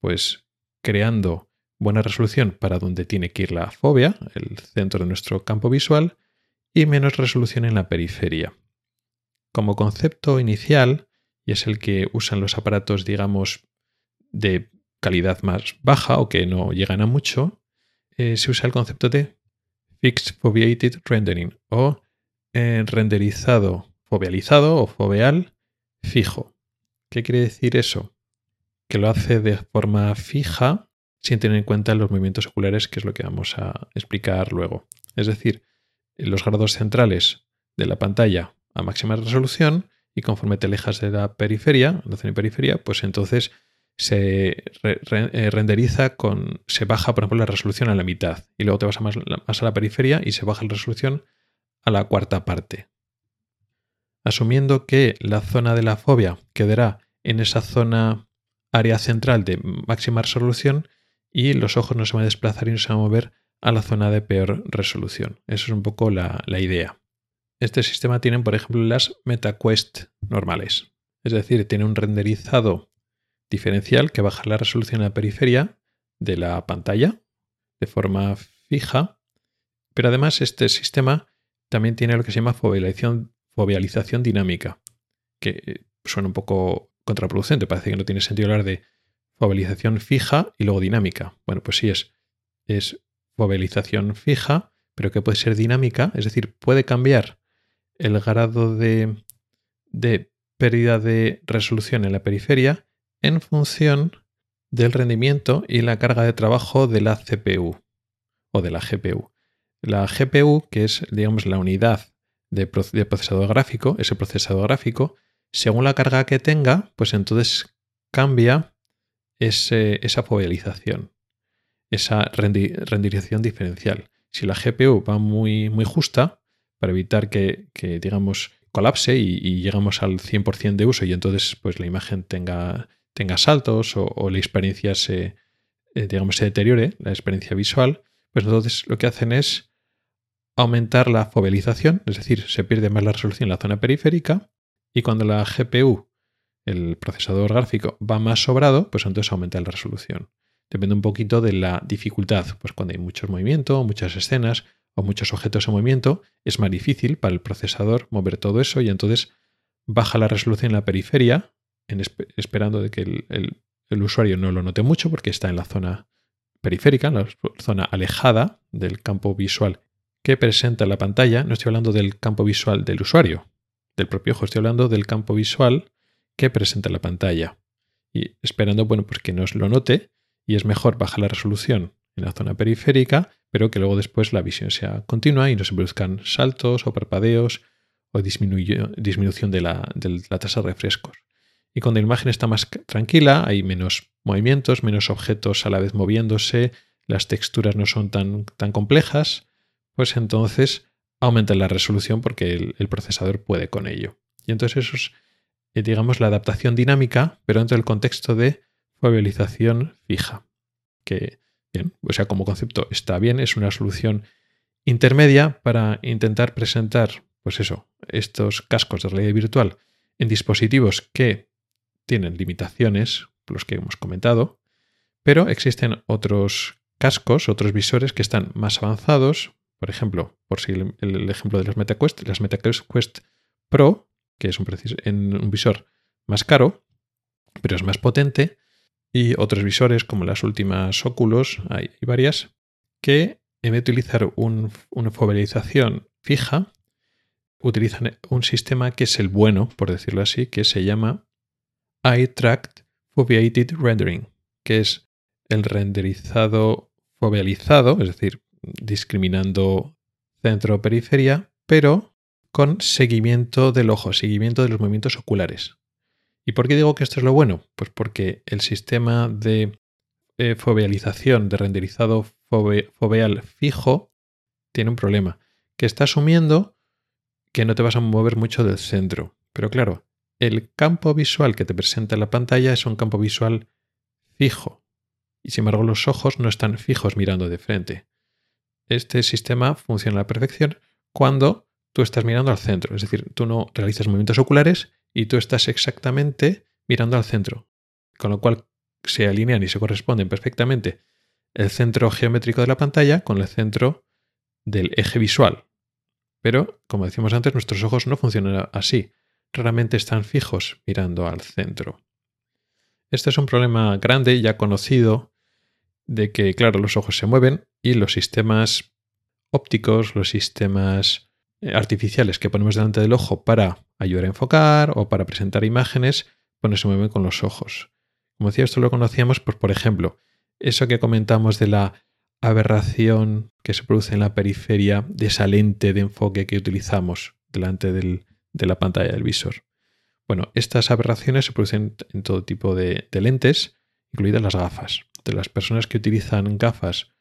pues creando buena resolución para donde tiene que ir la fobia, el centro de nuestro campo visual, y menos resolución en la periferia. Como concepto inicial, y es el que usan los aparatos, digamos, de calidad más baja o que no llegan a mucho, eh, se usa el concepto de Fixed Foveated Rendering o eh, renderizado fovealizado o foveal fijo. ¿Qué quiere decir eso? Que lo hace de forma fija sin tener en cuenta los movimientos oculares, que es lo que vamos a explicar luego. Es decir, los grados centrales de la pantalla a máxima resolución y conforme te alejas de la periferia, la zona de periferia, pues entonces se eh, renderiza con, se baja, por ejemplo, la resolución a la mitad y luego te vas más, más a la periferia y se baja la resolución a la cuarta parte. Asumiendo que la zona de la fobia quedará en esa zona área central de máxima resolución y los ojos no se van a desplazar y no se van a mover a la zona de peor resolución. Eso es un poco la, la idea. Este sistema tiene, por ejemplo, las MetaQuest normales. Es decir, tiene un renderizado diferencial que baja la resolución en la periferia de la pantalla de forma fija, pero además este sistema también tiene lo que se llama fovealización, dinámica, que suena un poco contraproducente, parece que no tiene sentido hablar de fovealización fija y luego dinámica. Bueno, pues sí es, es fija, pero que puede ser dinámica, es decir, puede cambiar el grado de pérdida de resolución en la periferia en función del rendimiento y la carga de trabajo de la CPU o de la GPU. La GPU, que es digamos la unidad de, procesador gráfico, ese procesador gráfico, según la carga que tenga, pues entonces cambia esa fovealización, esa renderización diferencial. Si la GPU va muy, muy justa, para evitar que, digamos, colapse y, y, llegamos al 100% de uso y entonces pues la imagen tenga tenga saltos o, la experiencia se, eh, digamos, se deteriore, la experiencia visual, pues entonces lo que hacen es aumentar la fovealización, es decir, se pierde más la resolución en la zona periférica y cuando la GPU, el procesador gráfico, va más sobrado, pues entonces aumenta la resolución. Depende un poquito de la dificultad, pues cuando hay mucho movimiento, muchas escenas o muchos objetos en movimiento, es más difícil para el procesador mover todo eso y entonces baja la resolución en la periferia esperando de que el, usuario no lo note mucho porque está en la zona periférica, en la zona alejada del campo visual que presenta la pantalla. No estoy hablando del campo visual del usuario, del propio ojo, estoy hablando del campo visual que presenta la pantalla. Y esperando, bueno, pues que nos lo note y es mejor bajar la resolución en la zona periférica, pero que luego después la visión sea continua y no se produzcan saltos o parpadeos o disminución de la, de la tasa de refrescos. Y cuando la imagen está más tranquila, hay menos movimientos, menos objetos a la vez moviéndose, las texturas no son tan, tan complejas, pues entonces aumenta la resolución porque el, procesador puede con ello. Y entonces eso es, eh, digamos, la adaptación dinámica, pero dentro del contexto de fovealización fija. Que, bien, o sea, como concepto está bien, es una solución intermedia para intentar presentar, pues eso, estos cascos de realidad virtual en dispositivos que tienen limitaciones, los que hemos comentado, pero existen otros cascos, otros visores que están más avanzados. Por ejemplo, por si el, ejemplo de las MetaQuest, las MetaQuest Pro, que es un, un visor más caro, pero es más potente, y otros visores como las últimas Oculus, hay, varias, que en vez de utilizar una fovealización fija, utilizan un sistema que es el bueno, por decirlo así, que se llama Eye Tract Foveated Rendering, que es el renderizado fovealizado, es decir, discriminando centro-periferia, pero con seguimiento del ojo, seguimiento de los movimientos oculares. ¿Y por qué digo que esto es lo bueno? Pues porque el sistema de eh, fovealización, de renderizado foveal fijo, tiene un problema, que está asumiendo que no te vas a mover mucho del centro. Pero claro, el campo visual que te presenta la pantalla es un campo visual fijo. Y sin embargo los ojos no están fijos mirando de frente. Este sistema funciona a la perfección cuando tú estás mirando al centro. Es decir, tú no realizas movimientos oculares y tú estás exactamente mirando al centro, con lo cual se alinean y se corresponden perfectamente el centro geométrico de la pantalla con el centro del eje visual. Pero, como decíamos antes, nuestros ojos no funcionan así. Raramente están fijos mirando al centro. Este es un problema grande ya conocido de que, claro, los ojos se mueven y los sistemas ópticos, los sistemas eh, artificiales que ponemos delante del ojo para ayudar a enfocar o para presentar imágenes, pues se mueven con los ojos. Como decía, esto lo conocíamos, pues por ejemplo, eso que comentamos de la aberración que se produce en la periferia de esa lente de enfoque que utilizamos delante de la pantalla del visor. Bueno, estas aberraciones se producen en todo tipo de, lentes, incluidas las gafas. De las personas que utilizan gafas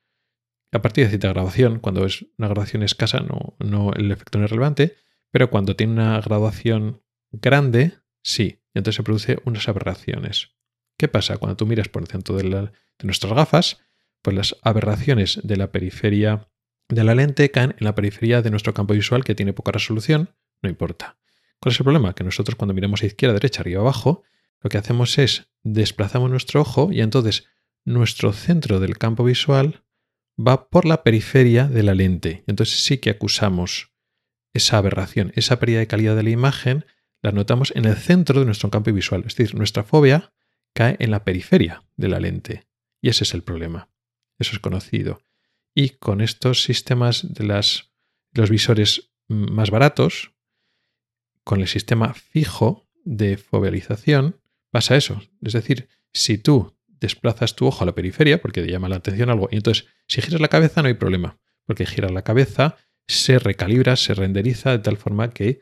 a partir de cierta graduación, cuando es una graduación escasa, no, el efecto no es relevante, pero cuando tiene una graduación grande, sí, entonces se producen unas aberraciones. ¿Qué pasa? Cuando tú miras por el centro de, nuestras gafas, pues las aberraciones de la periferia de la lente caen en la periferia de nuestro campo visual que tiene poca resolución, no importa. ¿Cuál es el problema? Que nosotros cuando miramos a izquierda, derecha, arriba, abajo, lo que hacemos es desplazamos nuestro ojo y entonces nuestro centro del campo visual va por la periferia de la lente. Entonces sí que acusamos esa aberración, esa pérdida de calidad de la imagen, la notamos en el centro de nuestro campo visual. Es decir, nuestra fobia cae en la periferia de la lente. Y ese es el problema. Eso es conocido. Y con estos sistemas de las, los visores más baratos, con el sistema fijo de fovealización, pasa eso. Es decir, si tú desplazas tu ojo a la periferia, porque te llama la atención algo, y entonces si giras la cabeza no hay problema, porque giras la cabeza, se recalibra, se renderiza de tal forma que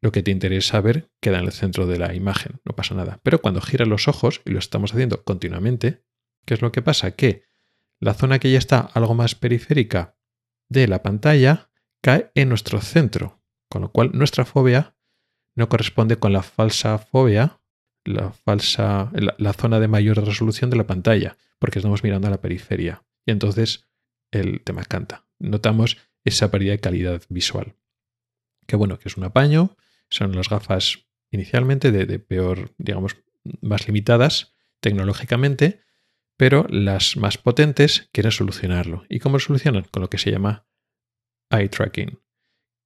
lo que te interesa ver queda en el centro de la imagen, no pasa nada. Pero cuando giras los ojos, y lo estamos haciendo continuamente, ¿qué es lo que pasa? Que la zona que ya está algo más periférica de la pantalla cae en nuestro centro, con lo cual nuestra fobia no corresponde con la falsa fobia, la falsa, la, zona de mayor resolución de la pantalla, porque estamos mirando a la periferia. Y entonces el tema canta. Notamos esa pérdida de calidad visual. Que bueno, que es un apaño, son las gafas inicialmente de, peor, digamos, más limitadas tecnológicamente, pero las más potentes quieren solucionarlo. ¿Y cómo lo solucionan? Con lo que se llama eye tracking,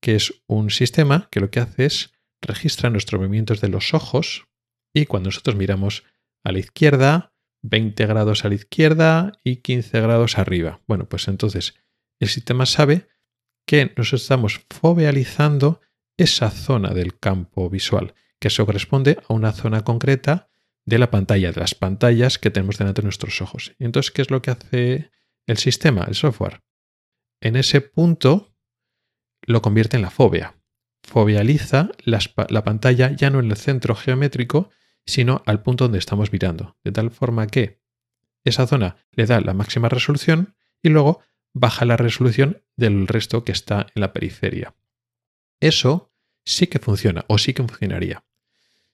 que es un sistema que lo que hace es registra nuestros movimientos de los ojos y cuando nosotros miramos a la izquierda, 20 grados a la izquierda y 15 grados arriba. Bueno, pues entonces el sistema sabe que nos estamos fovealizando esa zona del campo visual, que eso corresponde a una zona concreta de la pantalla, de las pantallas que tenemos delante de nuestros ojos. Y entonces, ¿qué es lo que hace el sistema, el software? En ese punto lo convierte en la fobia. Fovealiza la pantalla ya no en el centro geométrico, sino al punto donde estamos mirando, de tal forma que esa zona le da la máxima resolución y luego baja la resolución del resto que está en la periferia. Eso sí que funciona o sí que funcionaría.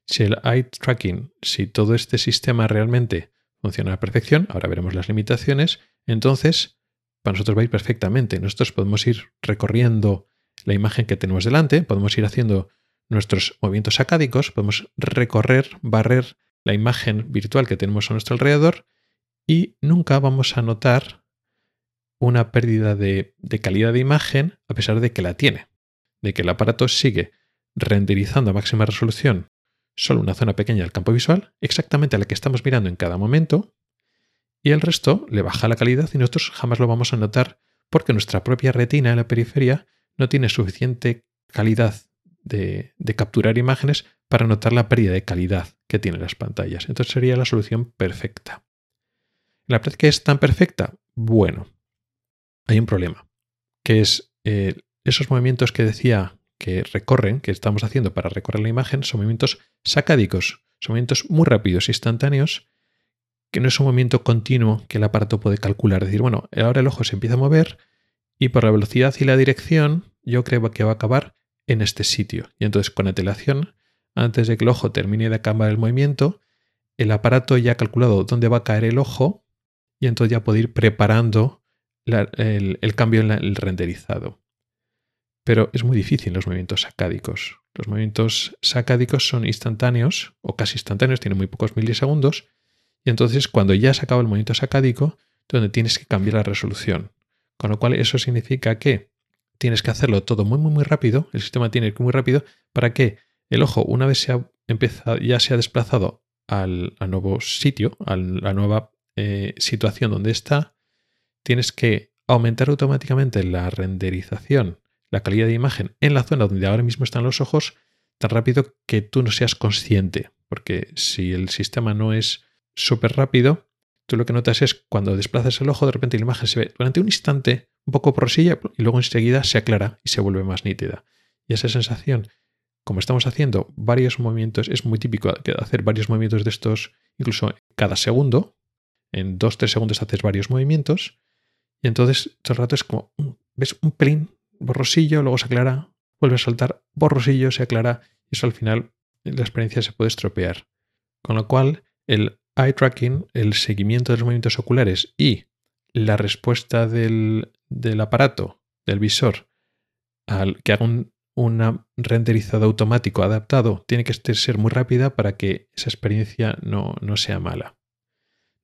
Si el eye tracking, si todo este sistema realmente funciona a la perfección, ahora veremos las limitaciones, entonces para nosotros va a ir perfectamente. Nosotros podemos ir recorriendo la imagen que tenemos delante, podemos ir haciendo nuestros movimientos acádicos, podemos recorrer, barrer la imagen virtual que tenemos a nuestro alrededor y nunca vamos a notar una pérdida de, de calidad de imagen a pesar de que la tiene, de que el aparato sigue renderizando a máxima resolución solo una zona pequeña del campo visual, exactamente a la que estamos mirando en cada momento, y el resto le baja la calidad y nosotros jamás lo vamos a notar porque nuestra propia retina en la periferia no tiene suficiente calidad de, capturar imágenes para notar la pérdida de calidad que tienen las pantallas. Entonces sería la solución perfecta. ¿La práctica es tan perfecta? Bueno, hay un problema, que es eh, esos movimientos que decía que recorren, que estamos haciendo para recorrer la imagen, son movimientos sacádicos, son movimientos muy rápidos, instantáneos, que no es un movimiento continuo que el aparato puede calcular. Es decir, bueno, ahora el ojo se empieza a mover y por la velocidad y la dirección yo creo que va a acabar en este sitio. Y entonces con antelación, antes de que el ojo termine de acabar el movimiento, el aparato ya ha calculado dónde va a caer el ojo y entonces ya puede ir preparando el, cambio en el renderizado. Pero es muy difícil los movimientos sacádicos. Los movimientos sacádicos son instantáneos o casi instantáneos, tienen muy pocos milisegundos. Y entonces cuando ya se acaba el movimiento sacádico, donde tienes que cambiar la resolución. Con lo cual eso significa que tienes que hacerlo todo muy, muy, muy rápido. El sistema tiene que ir muy rápido para que el ojo, una vez se ha ya se ha desplazado al, nuevo sitio, a la nueva eh, situación donde está, tienes que aumentar automáticamente la renderización, la calidad de imagen en la zona donde ahora mismo están los ojos tan rápido que tú no seas consciente. Porque si el sistema no es súper rápido, tú lo que notas es cuando desplazas el ojo, de repente la imagen se ve durante un instante un poco porosilla y luego enseguida se aclara y se vuelve más nítida. Y esa sensación, como estamos haciendo varios movimientos, es muy típico hacer varios movimientos de estos, incluso cada segundo, en dos, tres segundos haces varios movimientos, y entonces todo el rato es como, ves un pelín, borrosillo, luego se aclara, vuelve a saltar, borrosillo, se aclara, y eso al final la experiencia se puede estropear. Con lo cual, el eye tracking, el seguimiento de los movimientos oculares y la respuesta del, aparato, del visor, al que haga un una renderizado automático adaptado, tiene que ser muy rápida para que esa experiencia no, no, sea mala.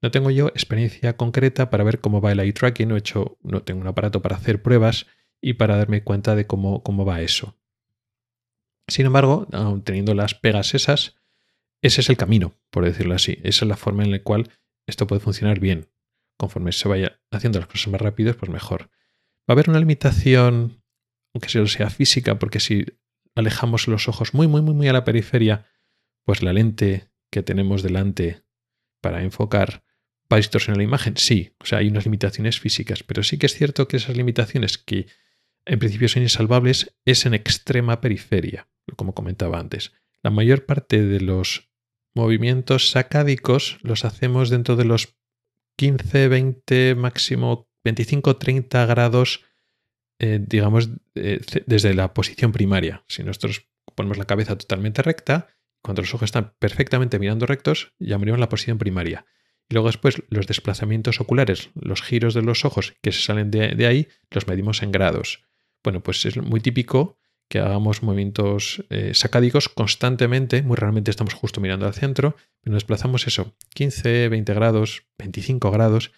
No tengo yo experiencia concreta para ver cómo va el eye tracking, no, he hecho, no tengo un aparato para hacer pruebas y para darme cuenta de cómo, cómo va eso. Sin embargo, teniendo las pegas esas, ese es el camino, por decirlo así. Esa es la forma en la cual esto puede funcionar bien. Conforme se vaya haciendo las cosas más rápidas, pues mejor. Va a haber una limitación, aunque sea física, porque si alejamos los ojos muy, muy, muy, muy a la periferia, pues la lente que tenemos delante para enfocar va a distorsionar la imagen. Sí, o sea, hay unas limitaciones físicas, pero sí que es cierto que esas limitaciones que en principio son insalvables es en extrema periferia, como comentaba antes. La mayor parte de los movimientos sacádicos los hacemos dentro de los 15, 20, máximo 25, 30 grados, eh, digamos, eh, desde la posición primaria. Si nosotros ponemos la cabeza totalmente recta, cuando los ojos están perfectamente mirando rectos, llamaríamos la posición primaria. Y luego después los desplazamientos oculares, los giros de los ojos que se salen de ahí, los medimos en grados. Bueno, pues es muy típico que hagamos movimientos eh, sacádicos constantemente, muy raramente estamos justo mirando al centro, pero nos desplazamos eso, 15, 20 grados, 25 grados,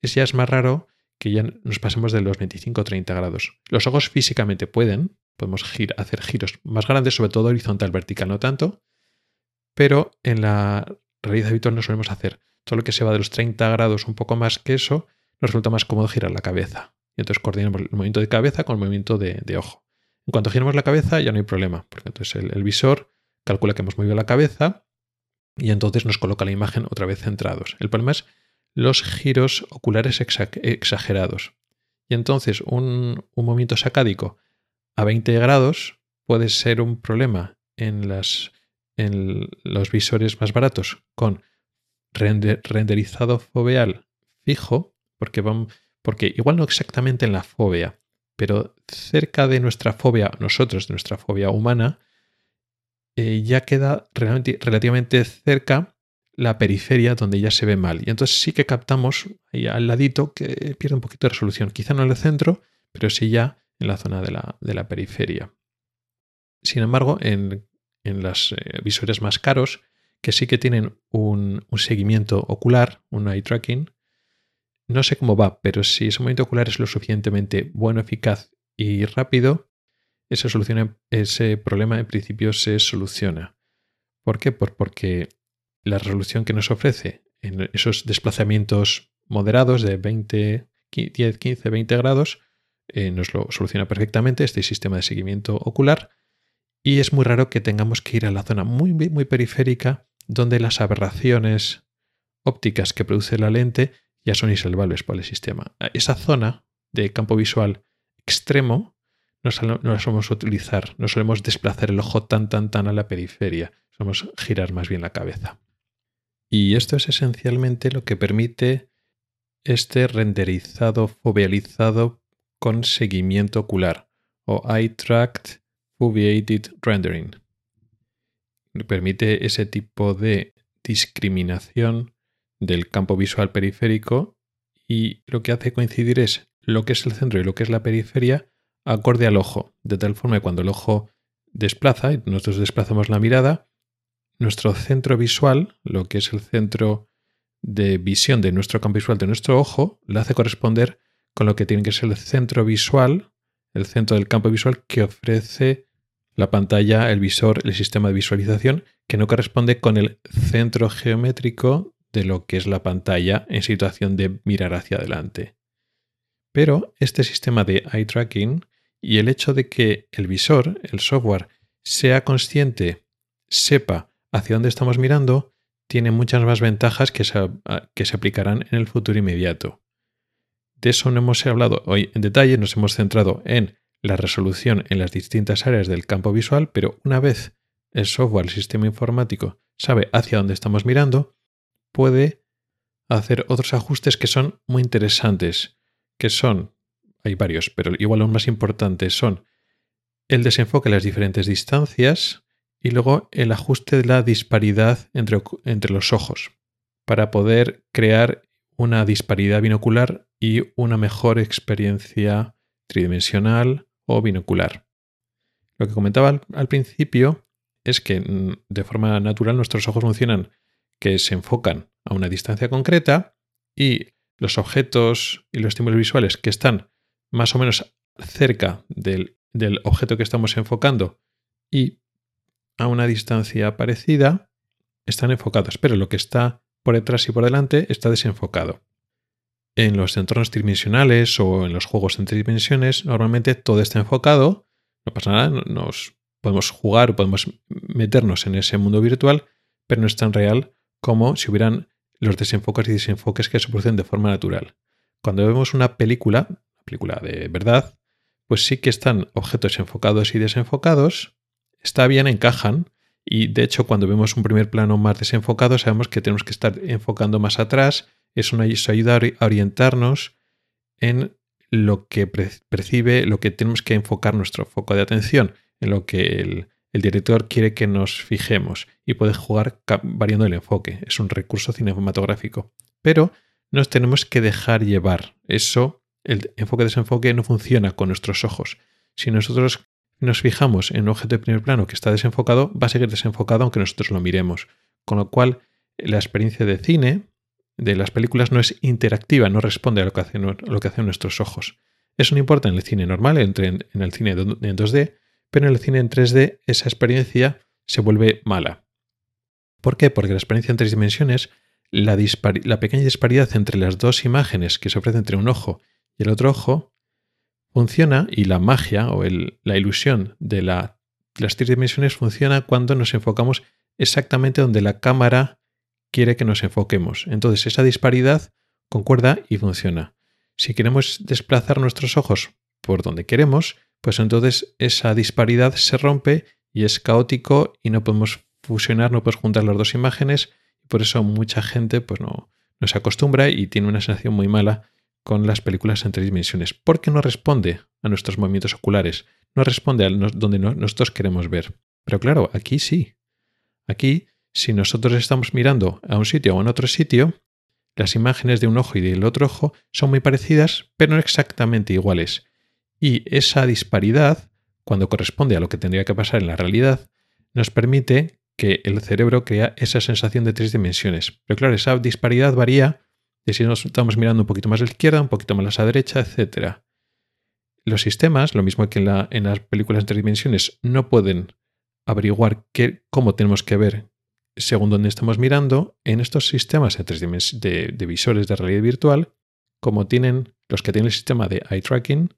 es ya es más raro que ya nos pasemos de los 25 30 grados. Los ojos físicamente pueden, podemos hacer giros más grandes, sobre todo horizontal, vertical no tanto, pero en la realidad habitual no solemos hacer. Todo lo que se va de los 30 grados un poco más que eso, nos resulta más cómodo girar la cabeza. Y entonces coordinamos el movimiento de cabeza con el movimiento de ojo. En cuanto giramos la cabeza ya no hay problema, porque entonces el, visor calcula que hemos movido la cabeza y entonces nos coloca la imagen otra vez centrados. El problema es los giros oculares exagerados. Y entonces un, movimiento sacádico a 20 grados puede ser un problema en, los visores más baratos con renderizado foveal fijo, porque, porque igual no exactamente en la fobia, pero cerca de nuestra fobia, nosotros, de nuestra fobia humana, eh, ya queda relativamente cerca la periferia donde ya se ve mal. Y entonces sí que captamos ahí al ladito que pierde un poquito de resolución. Quizá no en el centro, pero sí ya en la zona de la, periferia. Sin embargo, en, en los eh, visores más caros, que sí que tienen un, un seguimiento ocular, un eye tracking, no sé cómo va, pero si ese movimiento ocular es lo suficientemente bueno, eficaz y rápido, ese, problema en principio se soluciona. ¿Por qué? Pues porque la resolución que nos ofrece en esos desplazamientos moderados de 20, 10, 15, 20 grados eh, nos lo soluciona perfectamente este sistema de seguimiento ocular y es muy raro que tengamos que ir a la zona muy, muy periférica donde las aberraciones ópticas que produce la lente ya son insalvables para el sistema. Esa zona de campo visual extremo no, la solemos utilizar, no solemos desplazar el ojo tan, tan, tan a la periferia, solemos girar más bien la cabeza. Y esto es esencialmente lo que permite este renderizado fovealizado con seguimiento ocular o Eye Tracked Foveated Rendering. Permite ese tipo de discriminación del campo visual periférico y lo que hace coincidir es lo que es el centro y lo que es la periferia acorde al ojo, de tal forma que cuando el ojo desplaza y nosotros desplazamos la mirada, nuestro centro visual, lo que es el centro de visión de nuestro campo visual de nuestro ojo, le hace corresponder con lo que tiene que ser el centro visual, el centro del campo visual que ofrece la pantalla, el visor, el sistema de visualización, que no corresponde con el centro geométrico de lo que es la pantalla en situación de mirar hacia adelante. Pero este sistema de eye tracking y el hecho de que el visor, el software, sea consciente, sepa hacia dónde estamos mirando, tiene muchas más ventajas que se, que se aplicarán en el futuro inmediato. De eso no hemos hablado hoy en detalle, nos hemos centrado en la resolución en las distintas áreas del campo visual, pero una vez el software, el sistema informático, sabe hacia dónde estamos mirando, puede hacer otros ajustes que son muy interesantes, que son, hay varios, pero igual los más importantes son el desenfoque en las diferentes distancias y luego el ajuste de la disparidad entre, entre los ojos, para poder crear una disparidad binocular y una mejor experiencia tridimensional o binocular. Lo que comentaba al, principio es que mm, de forma natural nuestros ojos funcionan que se enfocan a una distancia concreta y los objetos y los estímulos visuales que están más o menos cerca del, objeto que estamos enfocando y a una distancia parecida están enfocados, pero lo que está por detrás y por delante está desenfocado. En los entornos tridimensionales o en los juegos en tres dimensiones, normalmente todo está enfocado, no pasa nada, nos podemos jugar, podemos meternos en ese mundo virtual, pero no es tan real como si hubieran los desenfoques y desenfoques que se producen de forma natural. Cuando vemos una película, película de verdad, pues sí que están objetos enfocados y desenfocados, está bien, encajan, y de hecho cuando vemos un primer plano más desenfocado sabemos que tenemos que estar enfocando más atrás es una, eso ayuda a orientarnos en lo que percibe, lo que tenemos que enfocar nuestro foco de atención, en lo que el, director quiere que nos fijemos y puede jugar variando el enfoque. Es un recurso cinematográfico. Pero nos tenemos que dejar llevar. Eso, el enfoque-desenfoque no funciona con nuestros ojos. Si nosotros nos fijamos en un objeto de primer plano que está desenfocado, va a seguir desenfocado aunque nosotros lo miremos. Con lo cual, la experiencia de cine de las películas no es interactiva, no responde a lo que hacen, nuestros ojos. Eso no importa en el cine normal, en, en el cine en 2D, pero en el cine en 3D esa experiencia se vuelve mala. ¿Por qué? Porque la experiencia en tres dimensiones, la, pequeña disparidad entre las dos imágenes que se ofrecen entre un ojo y el otro ojo, funciona y la magia o la ilusión de las tres dimensiones funciona cuando nos enfocamos exactamente donde la cámara quiere que nos enfoquemos. Entonces esa disparidad concuerda y funciona. Si queremos desplazar nuestros ojos por donde queremos, pues entonces esa disparidad se rompe y es caótico y no podemos fusionar, no podemos juntar las dos imágenes por eso mucha gente pues no, se acostumbra y tiene una sensación muy mala con las películas en tres dimensiones porque no responde a nuestros movimientos oculares, no responde a donde nosotros queremos ver. Pero claro, aquí sí. Aquí si nosotros estamos mirando a un sitio o a otro sitio, las imágenes de un ojo y del otro ojo son muy parecidas, pero no exactamente iguales. Y esa disparidad, cuando corresponde a lo que tendría que pasar en la realidad, nos permite que el cerebro crea esa sensación de tres dimensiones. Pero claro, esa disparidad varía de si nos estamos mirando un poquito más a la izquierda, un poquito más a la derecha, etc. Los sistemas, lo mismo que en, las películas en tres dimensiones, no pueden averiguar qué, cómo tenemos que ver según donde estamos mirando, en estos sistemas de, de, visores de realidad virtual, como tienen los que tienen el sistema de eye tracking,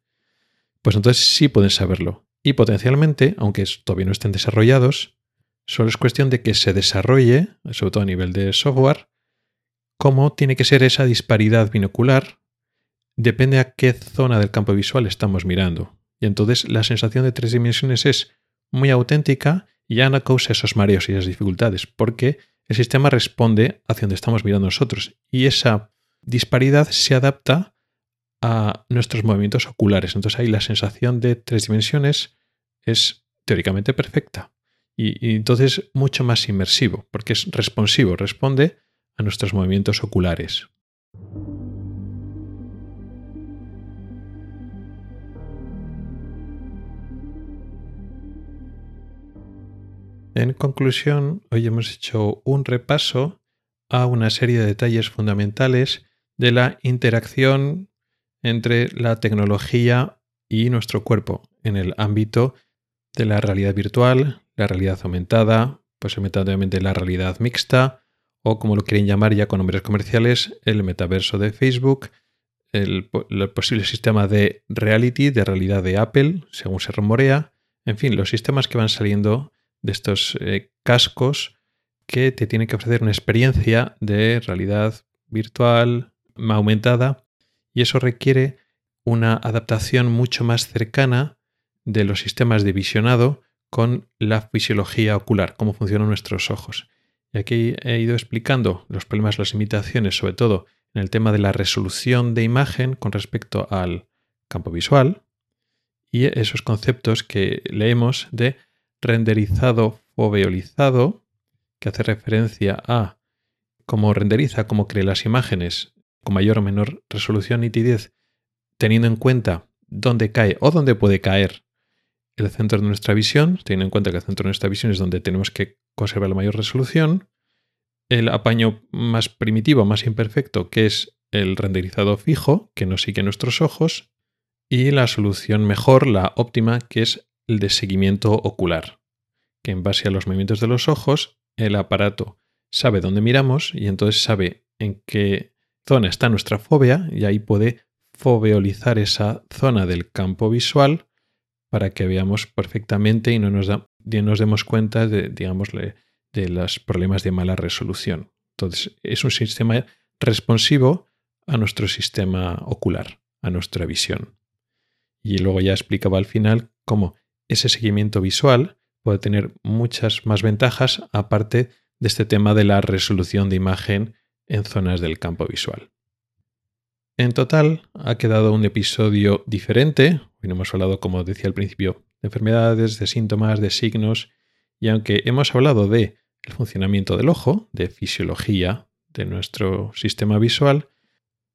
pues entonces sí pueden saberlo. Y potencialmente, aunque todavía no estén desarrollados, solo es cuestión de que se desarrolle, sobre todo a nivel de software, cómo tiene que ser esa disparidad binocular, depende a qué zona del campo visual estamos mirando. Y entonces la sensación de tres dimensiones es muy auténtica y ya no causa esos mareos y esas dificultades, porque el sistema responde hacia donde estamos mirando nosotros y esa disparidad se adapta a nuestros movimientos oculares. Entonces ahí la sensación de tres dimensiones es teóricamente perfecta y, entonces mucho más inmersivo, porque es responsivo, responde a nuestros movimientos oculares. En conclusión, hoy hemos hecho un repaso a una serie de detalles fundamentales de la interacción entre la tecnología y nuestro cuerpo en el ámbito de la realidad virtual, la realidad aumentada, posiblemente la realidad mixta o como lo quieren llamar ya con nombres comerciales, el metaverso de Facebook, el, posible sistema de reality, de realidad de Apple, según se rumorea, en fin, los sistemas que van saliendo de estos eh, cascos que te tienen que ofrecer una experiencia de realidad virtual aumentada y eso requiere una adaptación mucho más cercana de los sistemas de visionado con la fisiología ocular, cómo funcionan nuestros ojos. Y aquí he ido explicando los problemas, las limitaciones, sobre todo en el tema de la resolución de imagen con respecto al campo visual y esos conceptos que leemos de renderizado foveolizado, que hace referencia a cómo renderiza, cómo cree las imágenes mayor o menor resolución nitidez, teniendo en cuenta dónde cae o dónde puede caer el centro de nuestra visión, teniendo en cuenta que el centro de nuestra visión es donde tenemos que conservar la mayor resolución, el apaño más primitivo, más imperfecto, que es el renderizado fijo, que no sigue nuestros ojos, y la solución mejor, la óptima, que es el de seguimiento ocular, que en base a los movimientos de los ojos, el aparato sabe dónde miramos y entonces sabe en qué zona está nuestra fobia y ahí puede foveolizar esa zona del campo visual para que veamos perfectamente y no nos, demos cuenta de, de los problemas de mala resolución. Entonces, es un sistema responsivo a nuestro sistema ocular, a nuestra visión. Y luego ya explicaba al final cómo ese seguimiento visual puede tener muchas más ventajas aparte de este tema de la resolución de imagen en zonas del campo visual. En total ha quedado un episodio diferente. Hemos hablado, como decía al principio, de enfermedades, de síntomas, de signos, y aunque hemos hablado de el funcionamiento del ojo, de fisiología de nuestro sistema visual,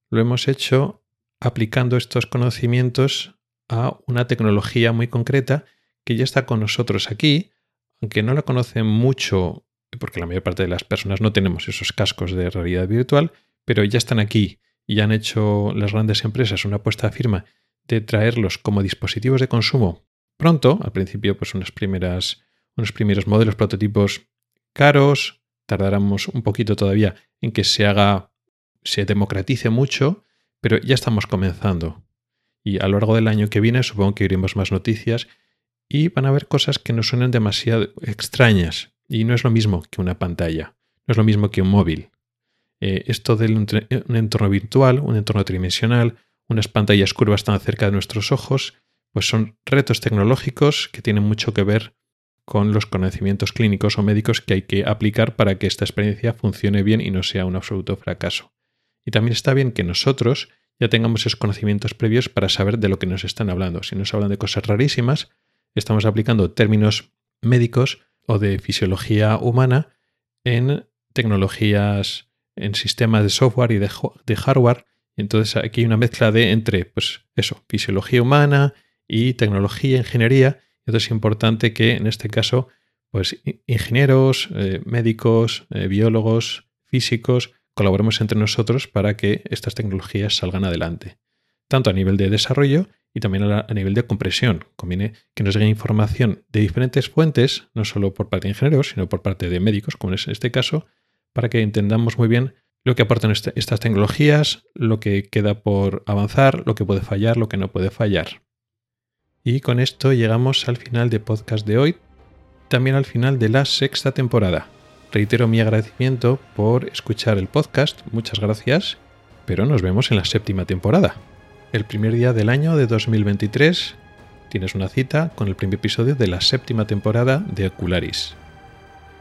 lo hemos hecho aplicando estos conocimientos a una tecnología muy concreta que ya está con nosotros aquí, aunque no la conocen mucho, porque la mayor parte de las personas no tenemos esos cascos de realidad virtual, pero ya están aquí y han hecho las grandes empresas una apuesta firma de traerlos como dispositivos de consumo pronto, al principio pues unas primeras, unos primeros modelos prototipos caros, tardáramos un poquito todavía en que se haga, se democratice mucho, pero ya estamos comenzando. Y a lo largo del año que viene supongo que iremos más noticias y van a haber cosas que no suenen demasiado extrañas. Y no es lo mismo que una pantalla, no es lo mismo que un móvil. Eh, esto de un entorno virtual, un entorno tridimensional, unas pantallas curvas tan cerca de nuestros ojos, pues son retos tecnológicos que tienen mucho que ver con los conocimientos clínicos o médicos que hay que aplicar para que esta experiencia funcione bien y no sea un absoluto fracaso. Y también está bien que nosotros ya tengamos esos conocimientos previos para saber de lo que nos están hablando. Si nos hablan de cosas rarísimas, estamos aplicando términos médicos o de fisiología humana en tecnologías, en sistemas de software y de, hardware. Entonces aquí hay una mezcla de entre, pues eso, fisiología humana y tecnología, ingeniería, entonces es importante que en este caso, pues ingenieros, eh, médicos, eh, biólogos, físicos, colaboremos entre nosotros para que estas tecnologías salgan adelante, tanto a nivel de desarrollo y también a, nivel de compresión. Conviene que nos llegue información de diferentes fuentes, no solo por parte de ingenieros, sino por parte de médicos, como es este caso, para que entendamos muy bien lo que aportan este, estas tecnologías, lo que queda por avanzar, lo que puede fallar, lo que no puede fallar. Y con esto llegamos al final del podcast de hoy, también al final de la sexta temporada. Reitero mi agradecimiento por escuchar el podcast, muchas gracias, pero nos vemos en la séptima temporada. El primer día del año de 2023 tienes una cita con el primer episodio de la séptima temporada de Ocularis.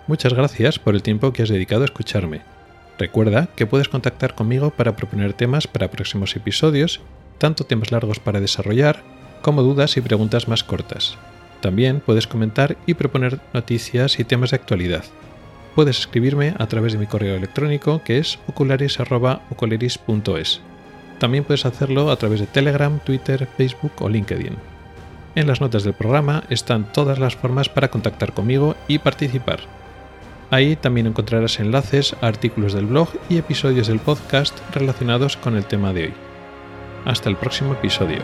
Muchas gracias por el tiempo que has dedicado a escucharme. Recuerda que puedes contactar conmigo para proponer temas para próximos episodios, tanto temas largos para desarrollar como dudas y preguntas más cortas. También puedes comentar y proponer noticias y temas de actualidad. Puedes escribirme a través de mi correo electrónico que es ocularis.ocularis.es. También puedes hacerlo a través de Telegram, Twitter, Facebook o LinkedIn. En las notas del programa están todas las formas para contactar conmigo y participar. Ahí también encontrarás enlaces a artículos del blog y episodios del podcast relacionados con el tema de hoy. Hasta el próximo episodio.